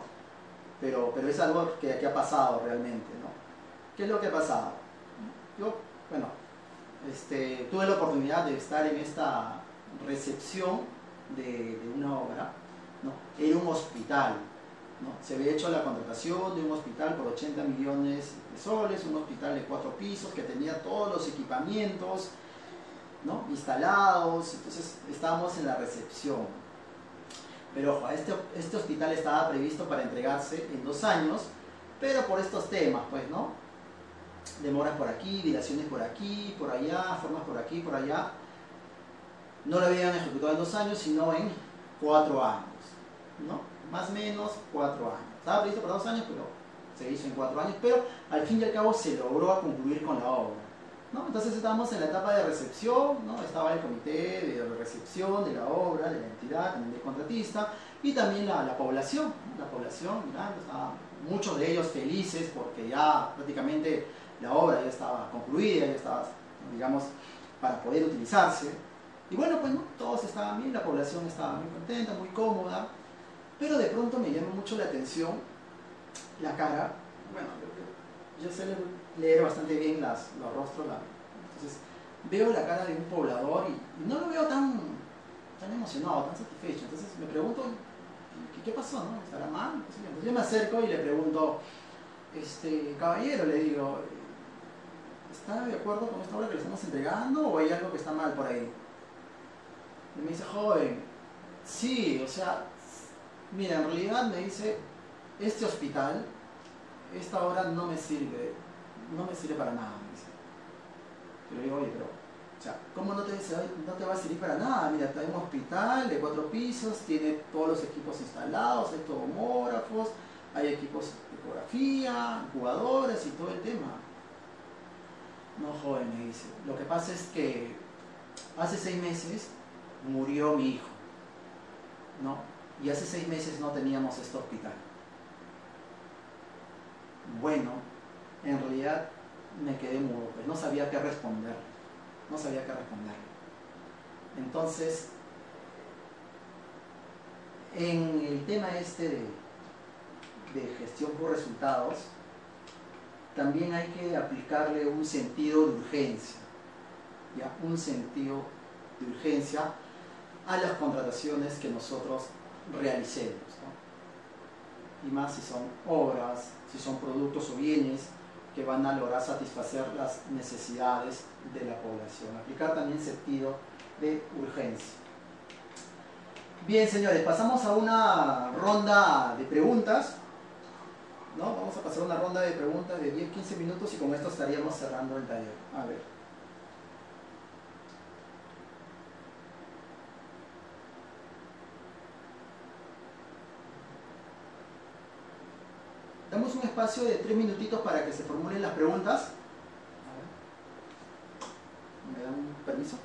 pero, pero es algo que, que, ha pasado realmente. ¿no? ¿Qué es lo que ha pasado? Yo, bueno, este, tuve la oportunidad de estar en esta recepción de, una obra ¿no? en un hospital. Se había hecho la contratación de un hospital por 80 millones de soles, un hospital de cuatro pisos que tenía todos los equipamientos instalados, entonces estábamos en la recepción. Pero ojo, este, este hospital estaba previsto para entregarse en dos años, pero por estos temas, pues, ¿no? Demoras por aquí, dilaciones por aquí, por allá, formas por aquí, por allá. No lo habían ejecutado en dos años, sino en cuatro años, ¿no? Más o menos cuatro años. Estaba previsto para dos años, pero se hizo en cuatro años, pero al fin y al cabo se logró concluir con la obra. ¿no? Entonces estábamos en la etapa de recepción, ¿no? estaba el comité de recepción de la obra, de la entidad, también del contratista, y también la, la población, la población muchos de ellos felices porque ya prácticamente la obra ya estaba concluida, ya estaba, digamos, para poder utilizarse. Y bueno, pues ¿no? todos estaban bien, la población estaba muy contenta, muy cómoda, pero de pronto me llama mucho la atención la cara, bueno, yo, sé leer bastante bien las, los rostros, entonces veo la cara de un poblador y, no lo veo tan, tan emocionado, tan satisfecho. Entonces me pregunto, ¿qué, pasó? No? ¿Estará mal? Entonces yo me acerco y le pregunto, este, caballero, le digo, ¿está de acuerdo con esta obra que le estamos entregando o hay algo que está mal por ahí? Y me dice, joven, sí, o sea, mira, en realidad me dice, este hospital, esta obra no me sirve, no me sirve para nada, me dice. Yo le digo, oye, pero, o sea, ¿cómo no te, no te va a servir para nada? Mira, hay un hospital de cuatro pisos, tiene todos los equipos instalados, hay tomógrafos, hay equipos de ecografía, jugadores y todo el tema. No, joven, me dice. Lo que pasa es que hace seis meses murió mi hijo, ¿no? Y hace seis meses no teníamos este hospital bueno, en realidad me quedé mudo, pues no sabía qué responder, no sabía qué responder. Entonces, en el tema este de, de gestión por resultados, también hay que aplicarle un sentido de urgencia, ¿ya? un sentido de urgencia a las contrataciones que nosotros realicemos. Y más si son obras, si son productos o bienes que van a lograr satisfacer las necesidades de la población. Aplicar también sentido de urgencia. Bien, señores, pasamos a una ronda de preguntas. ¿No? Vamos a pasar una ronda de preguntas de 10-15 minutos y con esto estaríamos cerrando el taller. A ver. Damos un espacio de tres minutitos para que se formulen las preguntas. ¿Me dan permiso?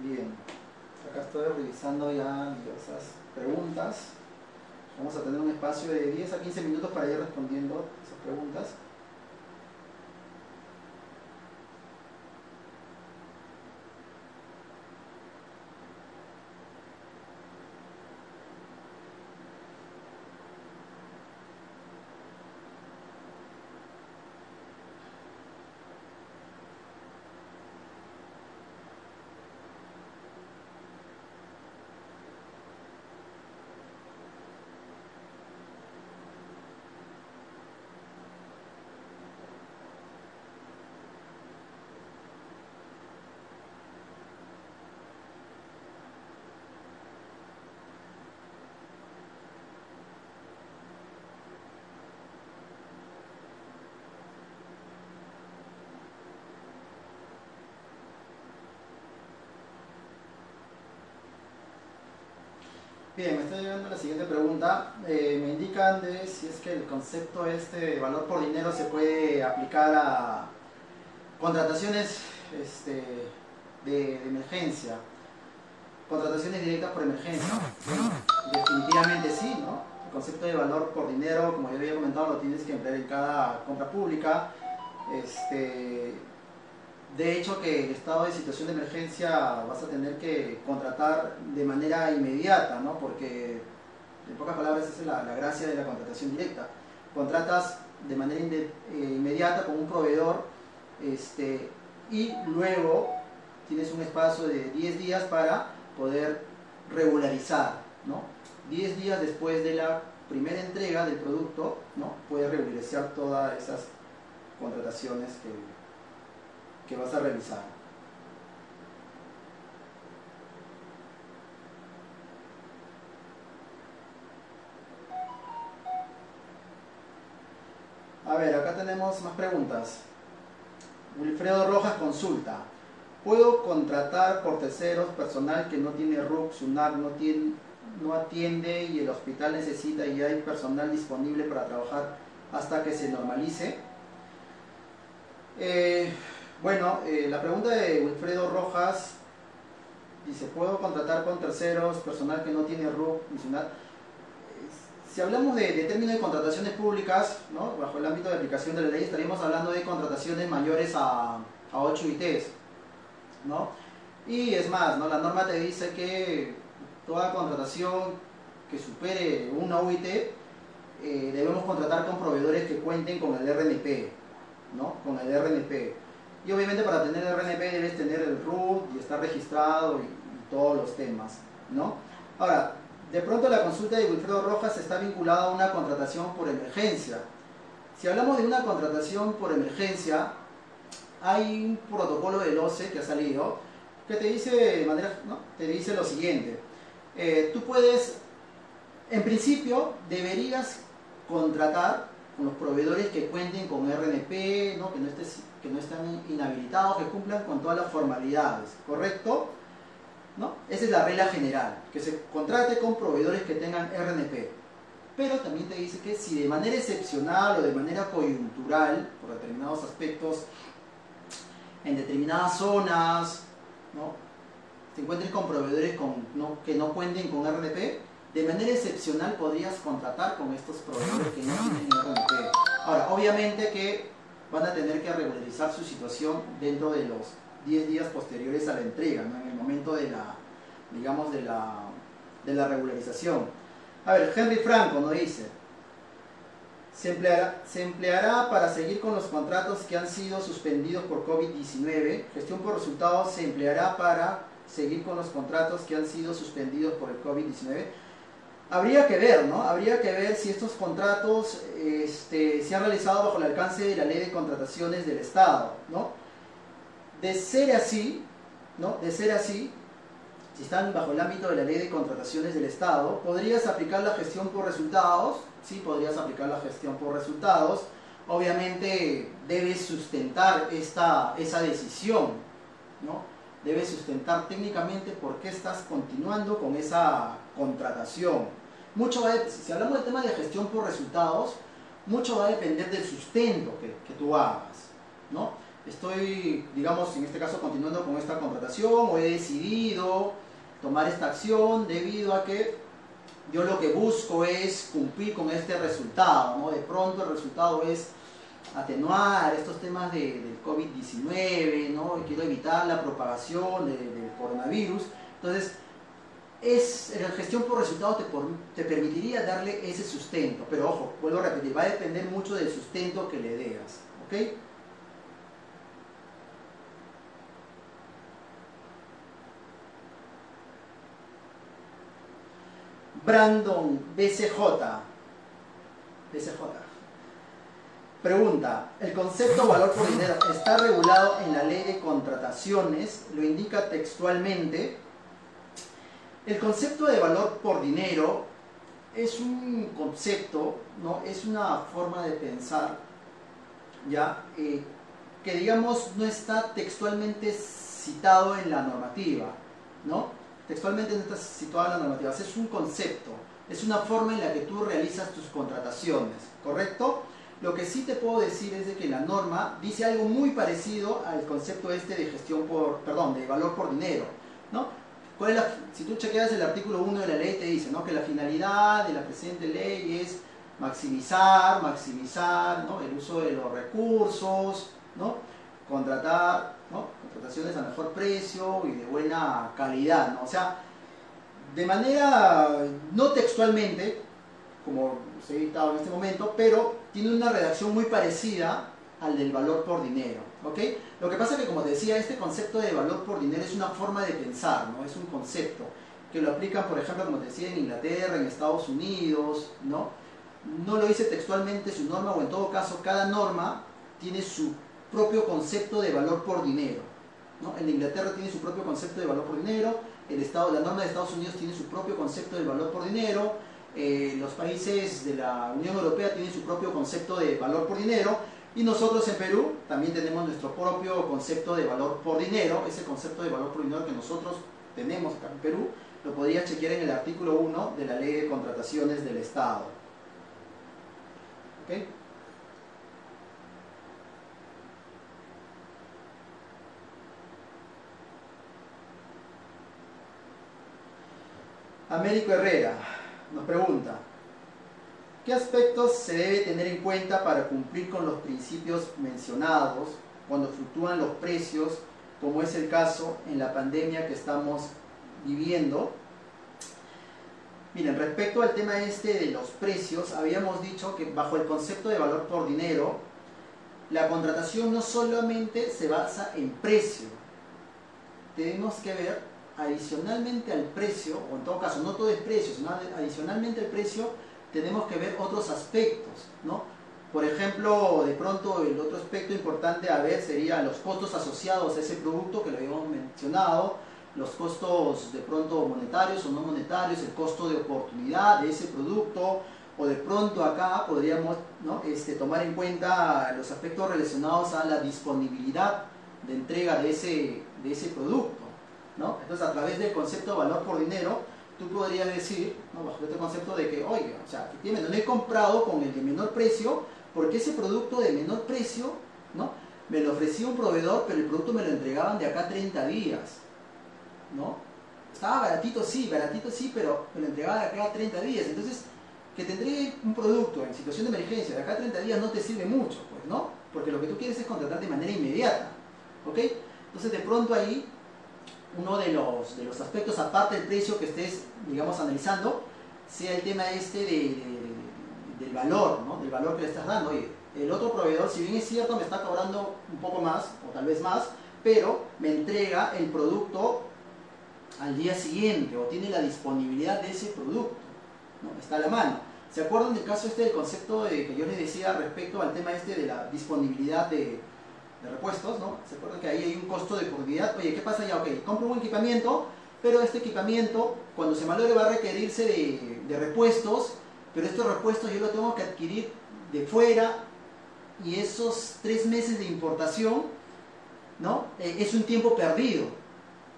Bien, acá estoy revisando ya diversas preguntas. Vamos a tener un espacio de 10 a 15 minutos para ir respondiendo esas preguntas. Bien, me está llegando la siguiente pregunta. Eh, me indican de si es que el concepto este de valor por dinero se puede aplicar a contrataciones este, de, emergencia, contrataciones directas por emergencia. definitivamente sí, ¿no? El concepto de valor por dinero, como ya había comentado, lo tienes que emplear en cada compra pública. Este, de hecho, que el estado de situación de emergencia vas a tener que contratar de manera inmediata, ¿no? Porque, en pocas palabras, esa es la, gracia de la contratación directa. Contratas de manera eh, inmediata con un proveedor este, y luego tienes un espacio de 10 días para poder regularizar, ¿no? 10 días después de la primera entrega del producto, ¿no? Puedes regularizar todas esas contrataciones que vas a revisar. A ver, acá tenemos más preguntas. Wilfredo Rojas consulta. ¿Puedo contratar por terceros personal que no tiene RUC, no, tiene, no atiende y el hospital necesita y hay personal disponible para trabajar hasta que se normalice? Eh, bueno, eh, la pregunta de Wilfredo Rojas dice, ¿puedo contratar con terceros personal que no tiene RUC nacional? Si hablamos de, términos de contrataciones públicas, ¿no? bajo el ámbito de aplicación de la ley, estaríamos hablando de contrataciones mayores a, a 8 ITs. ¿no? Y es más, ¿no? la norma te dice que toda contratación que supere una UIT eh, debemos contratar con proveedores que cuenten con el RNP, ¿no? con el RNP. Y obviamente para tener RNP debes tener el root y estar registrado y, todos los temas, ¿no? Ahora, de pronto la consulta de Wilfredo Rojas está vinculada a una contratación por emergencia. Si hablamos de una contratación por emergencia, hay un protocolo del OCE que ha salido que te dice, de manera, ¿no? te dice lo siguiente. Eh, tú puedes, en principio, deberías contratar con los proveedores que cuenten con RNP, ¿no? que, no estés, que no están inhabilitados, que cumplan con todas las formalidades, ¿correcto? ¿No? Esa es la regla general, que se contrate con proveedores que tengan RNP. Pero también te dice que si de manera excepcional o de manera coyuntural, por determinados aspectos, en determinadas zonas, ¿no? te encuentres con proveedores con, que no cuenten con RNP, de manera excepcional podrías contratar con estos proveedores que no tienen RNP. Ahora, obviamente que van a tener que regularizar su situación dentro de los 10 días posteriores a la entrega, en el momento de la, digamos, de la, de la regularización. A ver, Henry Franco nos dice, se empleará, se empleará para seguir con los contratos que han sido suspendidos por COVID-19. Gestión por resultados se empleará para seguir con los contratos que han sido suspendidos por el COVID-19 habría que ver, ¿no? Habría que ver si estos contratos este, se han realizado bajo el alcance de la ley de contrataciones del Estado, ¿no? De ser así, ¿no? De ser así, si están bajo el ámbito de la ley de contrataciones del Estado, podrías aplicar la gestión por resultados, sí, podrías aplicar la gestión por resultados. Obviamente debes sustentar esta, esa decisión, ¿no? Debes sustentar técnicamente por qué estás continuando con esa contratación, mucho va si hablamos del tema de gestión por resultados, mucho va a depender del sustento que, tú hagas, ¿no? estoy, digamos, en este caso continuando con esta contratación o he decidido tomar esta acción debido a que yo lo que busco es cumplir con este resultado, ¿no? De pronto el resultado es atenuar estos temas de, del COVID-19, ¿no? Quiero evitar la propagación del coronavirus. Entonces, es, la gestión por resultados te, te, permitiría darle ese sustento, pero ojo, vuelvo a repetir, va a depender mucho del sustento que le deas, ¿ok? Brandon BCJ. BCJ. Pregunta, ¿el concepto valor por dinero está regulado en la ley de contrataciones? Lo indica textualmente. El concepto de valor por dinero es un concepto, ¿no? es una forma de pensar, ¿ya? Eh, que digamos no está textualmente citado en la normativa, ¿no? textualmente no está situada en la normativa, es un concepto, es una forma en la que tú realizas tus contrataciones, ¿correcto? Lo que sí te puedo decir es de que la norma dice algo muy parecido al concepto este de gestión por, perdón, de valor por dinero, ¿no? ¿Cuál es si tú chequeas el artículo 1 de la ley te dice, ¿no? Que la finalidad de la presente ley es maximizar, maximizar, ¿no? El uso de los recursos, ¿no? Contratar, ¿no? contrataciones a mejor precio y de buena calidad, ¿no? O sea, de manera, no textualmente, como se ha editado en este momento, pero tiene una redacción muy parecida al del valor por dinero, ¿ok? Lo que pasa es que, como decía, este concepto de valor por dinero es una forma de pensar, ¿no? Es un concepto que lo aplican, por ejemplo, como decía, en Inglaterra, en Estados Unidos, ¿no? No lo dice textualmente su norma, o en todo caso, cada norma tiene su propio concepto de valor por dinero. En Inglaterra tiene su propio concepto de valor por dinero, el estado, la norma de Estados Unidos tiene su propio concepto de valor por dinero, eh, los países de la Unión Europea tienen su propio concepto de valor por dinero y nosotros en Perú también tenemos nuestro propio concepto de valor por dinero, ese concepto de valor por dinero que nosotros tenemos acá en Perú, lo podrías chequear en el artículo 1 de la Ley de Contrataciones del Estado. Américo Herrera nos pregunta, ¿qué aspectos se debe tener en cuenta para cumplir con los principios mencionados cuando fluctúan los precios, como es el caso en la pandemia que estamos viviendo? Miren, respecto al tema este de los precios, habíamos dicho que bajo el concepto de valor por dinero, la contratación no solamente se basa en precio, tenemos que ver adicionalmente al precio, o en todo caso no todo es precio, sino adicionalmente al precio, tenemos que ver otros aspectos, ¿no? Por ejemplo, de pronto el otro aspecto importante a ver sería los costos asociados a ese producto que lo habíamos mencionado, los costos de pronto monetarios o no monetarios, el costo de oportunidad de ese producto, o de pronto acá podríamos ¿no? este, tomar en cuenta los aspectos relacionados a la disponibilidad de entrega de ese, de ese producto. Entonces, a través del concepto de valor por dinero, tú podrías decir, bajo este concepto de que, oiga, o sea, efectivamente no he comprado con el de menor precio, porque ese producto de menor precio, ¿no? Me lo ofrecía un proveedor, pero el producto me lo entregaban de acá 30 días, ¿no? Estaba baratito, sí, baratito, sí, pero me lo entregaban de acá 30 días. Entonces, que te entregue un producto en situación de emergencia de acá 30 días no te sirve mucho, pues, ¿no? Porque lo que tú quieres es contratar de manera inmediata, ¿ok? Entonces, de pronto ahí uno de los, de los aspectos, aparte del precio que estés, digamos, analizando, sea el tema este del valor, ¿no? Del valor que le estás dando. Oye, el otro proveedor, si bien es cierto, me está cobrando un poco más, o tal vez más, pero me entrega el producto al día siguiente, o tiene la disponibilidad de ese producto, ¿no? Está a la mano. ¿Se acuerdan del caso este del concepto de, que yo les decía respecto al tema este de la disponibilidad de, de repuestos, ¿no? Se acuerdan que ahí hay un costo de oportunidad. Oye, ¿qué pasa ya? Ok, compro un equipamiento, pero este equipamiento, cuando se malogre, va a requerirse de, repuestos, pero estos repuestos yo los tengo que adquirir de fuera y esos tres meses de importación, ¿no? Eh, es un tiempo perdido,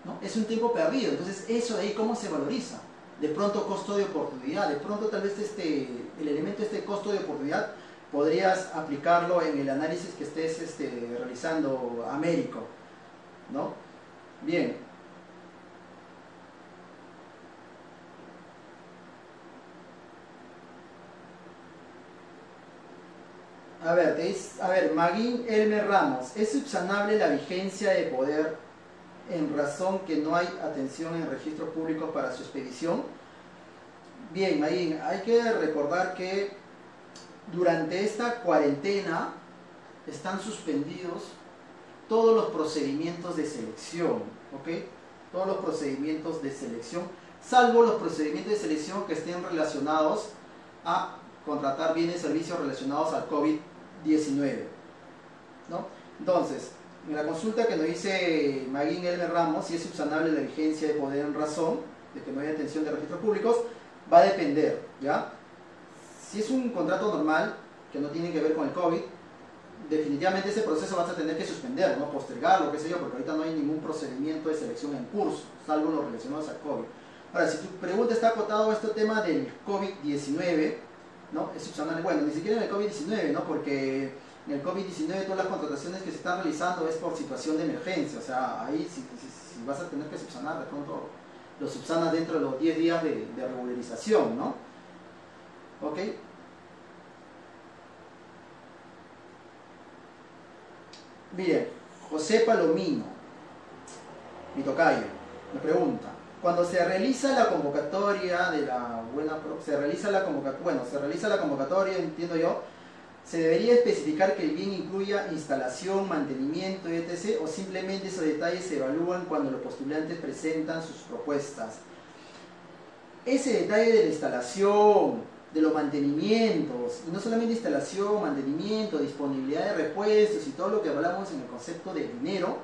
¿no? Es un tiempo perdido. Entonces, eso de ahí, ¿cómo se valoriza? De pronto, costo de oportunidad, de pronto, tal vez este, el elemento este costo de oportunidad podrías aplicarlo en el análisis que estés este, realizando Américo, ¿no? Bien. A ver, a ver, Maguín Elmer Ramos, ¿es subsanable la vigencia de poder en razón que no hay atención en registros públicos para su expedición? Bien, Maguín, hay que recordar que durante esta cuarentena están suspendidos todos los procedimientos de selección, ¿ok? Todos los procedimientos de selección, salvo los procedimientos de selección que estén relacionados a contratar bienes y servicios relacionados al COVID-19, ¿no? Entonces, en la consulta que nos dice Maguín Elmer Ramos, si es subsanable la vigencia de poder en razón, de que no haya atención de registros públicos, va a depender, ¿ya? Si es un contrato normal, que no tiene que ver con el COVID, definitivamente ese proceso vas a tener que suspender, ¿no? postergarlo, qué sé yo, porque ahorita no hay ningún procedimiento de selección en curso, salvo los relacionados al COVID. Ahora, si tu pregunta está acotado a este tema del COVID-19, ¿no? Es bueno, ni siquiera en el COVID-19, ¿no? Porque en el COVID-19 todas las contrataciones que se están realizando es por situación de emergencia, o sea, ahí si, vas a tener que subsanar, de pronto lo subsanas dentro de los 10 días de regularización, ¿no? ¿Ok? Bien, José Palomino, mi tocayo, me pregunta, cuando se realiza la convocatoria de la buena se realiza la convocatoria, bueno, se realiza la convocatoria, entiendo yo, se debería especificar que el bien incluya instalación, mantenimiento, etc. o simplemente esos detalles se evalúan cuando los postulantes presentan sus propuestas. Ese detalle de la instalación, de los mantenimientos, y no solamente instalación, mantenimiento, disponibilidad de repuestos y todo lo que hablamos en el concepto de dinero,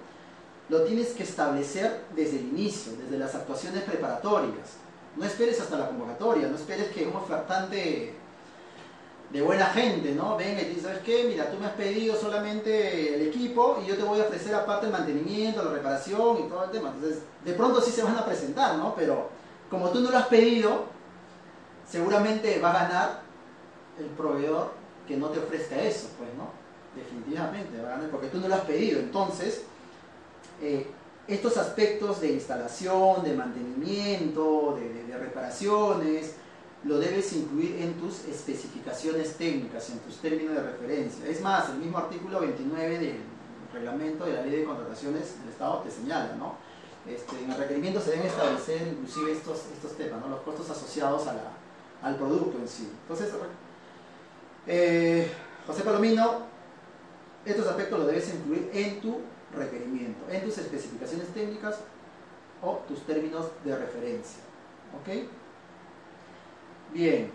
lo tienes que establecer desde el inicio, desde las actuaciones preparatorias. No esperes hasta la convocatoria, no esperes que un ofertante de buena gente, ¿no? Venga y te ¿sabes qué? Mira, tú me has pedido solamente el equipo y yo te voy a ofrecer aparte el mantenimiento, la reparación y todo el tema. Entonces, de pronto sí se van a presentar, ¿no? Pero como tú no lo has pedido, seguramente va a ganar el proveedor que no te ofrezca eso, pues, ¿no? Definitivamente, va a ganar porque tú no lo has pedido. Entonces, eh, estos aspectos de instalación, de mantenimiento, de, reparaciones, lo debes incluir en tus especificaciones técnicas, en tus términos de referencia. Es más, el mismo artículo 29 del reglamento de la ley de contrataciones del Estado te señala, ¿no? Este, en el requerimiento se deben establecer inclusive estos, estos temas, ¿no? los costos asociados a la, al producto en sí. Entonces, eh, José Palomino, estos aspectos los debes incluir en tu requerimiento, en tus especificaciones técnicas o tus términos de referencia. ¿Ok? Bien.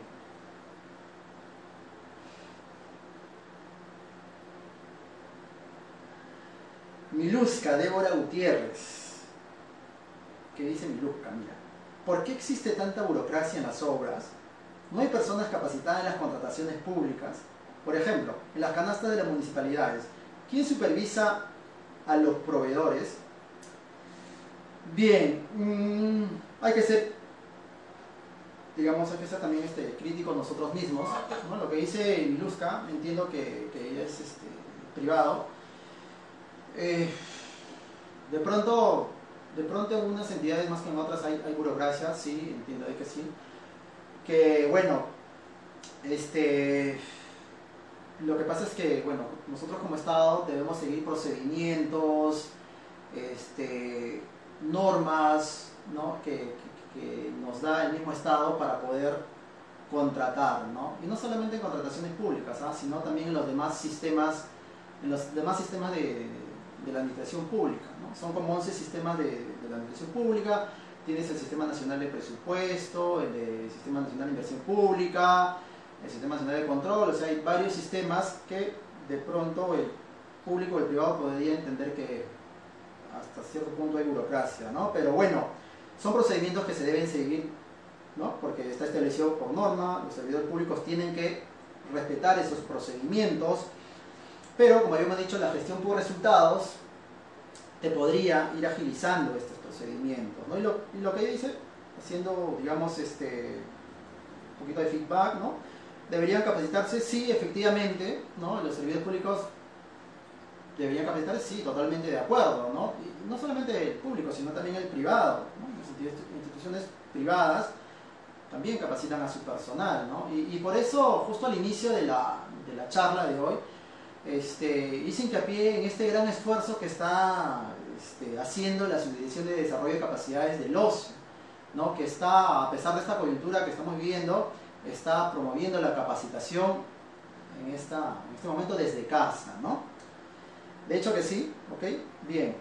Milusca, Débora Gutiérrez. ¿Qué dice Milusca? Mira, ¿por qué existe tanta burocracia en las obras no hay personas capacitadas en las contrataciones públicas. Por ejemplo, en las canastas de las municipalidades, ¿quién supervisa a los proveedores? Bien, mm, hay que ser, digamos, hay que ser también este, críticos nosotros mismos. Lo que dice Miluska, entiendo que, es este, privado. Eh, de pronto, de pronto en unas entidades más que en otras hay, hay burocracia, sí, entiendo que sí que bueno, este, lo que pasa es que, bueno, nosotros como Estado debemos seguir procedimientos, este, normas, ¿no? que, nos da el mismo Estado para poder contratar, ¿no? Y no solamente en contrataciones públicas, ¿ah? sino también en los demás sistemas, en los demás sistemas de, la administración pública, ¿no? Son como 11 sistemas de, de la administración pública, tienes el Sistema Nacional de Presupuesto, el Sistema Nacional de Inversión Pública, el Sistema Nacional de Control, o sea, hay varios sistemas que de pronto el público o el privado podría entender que hasta cierto punto hay burocracia, ¿no? Pero bueno, son procedimientos que se deben seguir, ¿no? Porque está establecido por norma, los servidores públicos tienen que respetar esos procedimientos, pero como habíamos dicho, la gestión por resultados te podría ir agilizando esto procedimientos. ¿no? Y, lo, que dice, haciendo, digamos, este, un poquito de feedback, ¿no? ¿Deberían capacitarse? Sí, efectivamente, ¿no? Los servidores públicos deberían capacitarse, sí, totalmente de acuerdo, ¿no? No solamente el público, sino también el privado, ¿no? Las instituciones privadas también capacitan a su personal, ¿no? Y, por eso, justo al inicio de la, de la charla de hoy, este, hice hincapié en este gran esfuerzo que está este, haciendo la Subdirección de Desarrollo de Capacidades del OSCE, ¿no? que está, a pesar de esta coyuntura que estamos viviendo, está promoviendo la capacitación en, esta, en este momento desde casa. ¿no? De hecho que sí, ¿ok? Bien.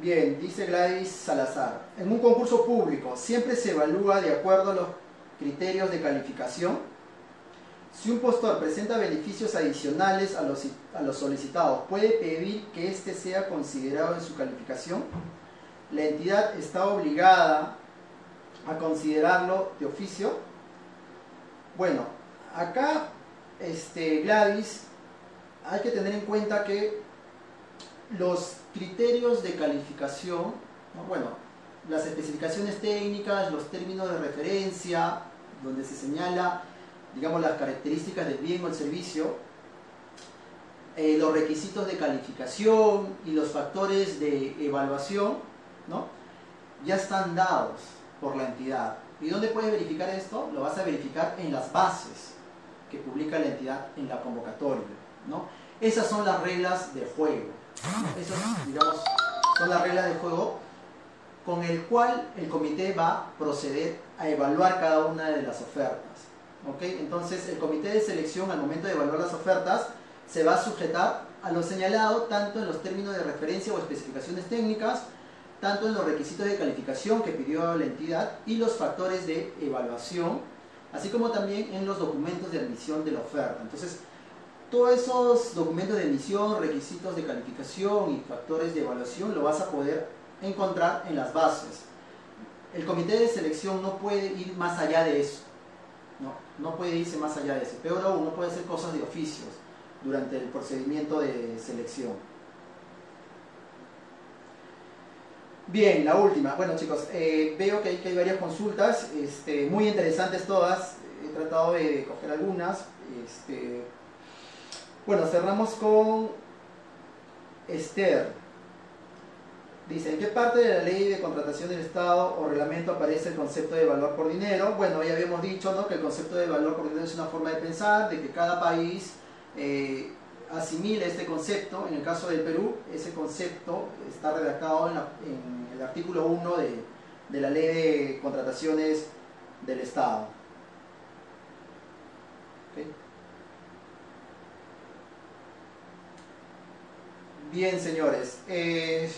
Bien, dice Gladys Salazar. En un concurso público siempre se evalúa de acuerdo a los criterios de calificación. Si un postor presenta beneficios adicionales a los, solicitados, ¿puede pedir que éste sea considerado en su calificación? La entidad está obligada a considerarlo de oficio. Bueno, acá este, Gladys hay que tener en cuenta que los criterios de calificación, bueno, las especificaciones técnicas, los términos de referencia, donde se señala, digamos, las características del bien o el servicio, eh, los requisitos de calificación y los factores de evaluación, ¿no? ya están dados por la entidad. ¿Y dónde puedes verificar esto? Lo vas a verificar en las bases que publica la entidad en la convocatoria. ¿no? Esas son las reglas de juego. Esas, digamos, son las reglas de juego con el cual el comité va a proceder a evaluar cada una de las ofertas. ¿ok? Entonces, el comité de selección al momento de evaluar las ofertas se va a sujetar a lo señalado tanto en los términos de referencia o especificaciones técnicas, tanto en los requisitos de calificación que pidió la entidad y los factores de evaluación, así como también en los documentos de admisión de la oferta. Entonces, todos esos documentos de emisión, requisitos de calificación y factores de evaluación lo vas a poder encontrar en las bases. El comité de selección no puede ir más allá de eso. No, puede irse más allá de eso. Peor aún, no puede hacer cosas de oficios durante el procedimiento de selección. Bien, la última. Bueno chicos, eh, veo que hay, que hay varias consultas, este, muy interesantes todas. He tratado de coger algunas. Este, bueno, cerramos con Esther. Dice, ¿en qué parte de la ley de contratación del Estado o reglamento aparece el concepto de valor por dinero? Bueno, ya habíamos dicho ¿no? que el concepto de valor por dinero es una forma de pensar, de que cada país eh, asimile este concepto. En el caso del Perú, ese concepto está redactado en, el artículo 1 de, de la ley de contrataciones del Estado. Bien, señores. Eh,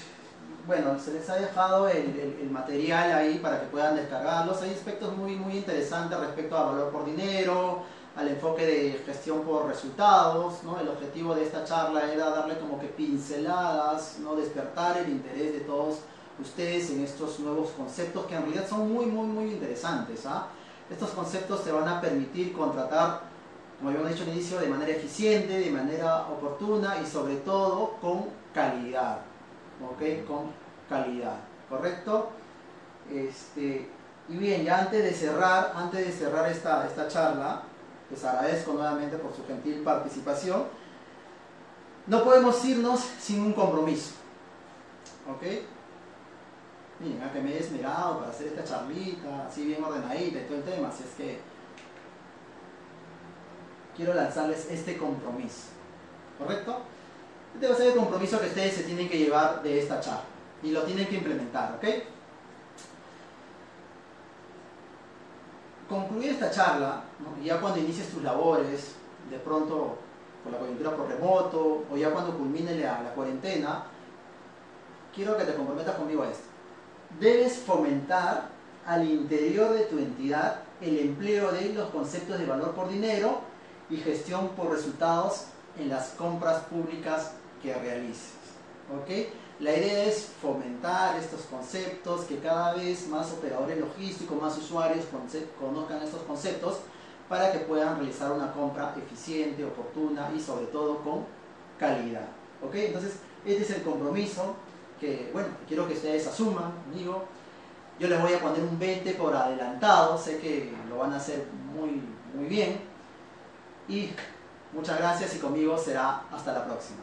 bueno, se les ha dejado el, material ahí para que puedan descargarlos. Hay aspectos muy, muy interesantes respecto a valor por dinero, al enfoque de gestión por resultados. ¿no? El objetivo de esta charla era darle como que pinceladas, ¿no? despertar el interés de todos ustedes en estos nuevos conceptos que en realidad son muy, muy, muy interesantes. ¿ah? Estos conceptos te van a permitir contratar como habíamos dicho al inicio, de manera eficiente, de manera oportuna y sobre todo con calidad. ¿Ok? Con calidad. ¿Correcto? Este, y bien, ya antes de cerrar, antes de cerrar esta, esta charla, les agradezco nuevamente por su gentil participación. No podemos irnos sin un compromiso. ¿Ok? Miren, a que me he esmerado para hacer esta charlita, así bien ordenadita y todo el tema, así es que quiero lanzarles este compromiso. ¿Correcto? Este va a ser el compromiso que ustedes se tienen que llevar de esta charla y lo tienen que implementar, ¿ok? Concluir esta charla, ya cuando inicies tus labores, de pronto por la coyuntura por remoto, o ya cuando culmine la, la cuarentena, quiero que te comprometas conmigo a esto. Debes fomentar al interior de tu entidad el empleo de los conceptos de valor por dinero y gestión por resultados en las compras públicas que realices. ¿ok? La idea es fomentar estos conceptos, que cada vez más operadores logísticos, más usuarios conozcan estos conceptos para que puedan realizar una compra eficiente, oportuna y sobre todo con calidad. ¿ok? Entonces, Este es el compromiso que, bueno, quiero que ustedes asuman conmigo. Yo les voy a poner un 20 por adelantado, sé que lo van a hacer muy, muy bien. Y muchas gracias y conmigo será hasta la próxima.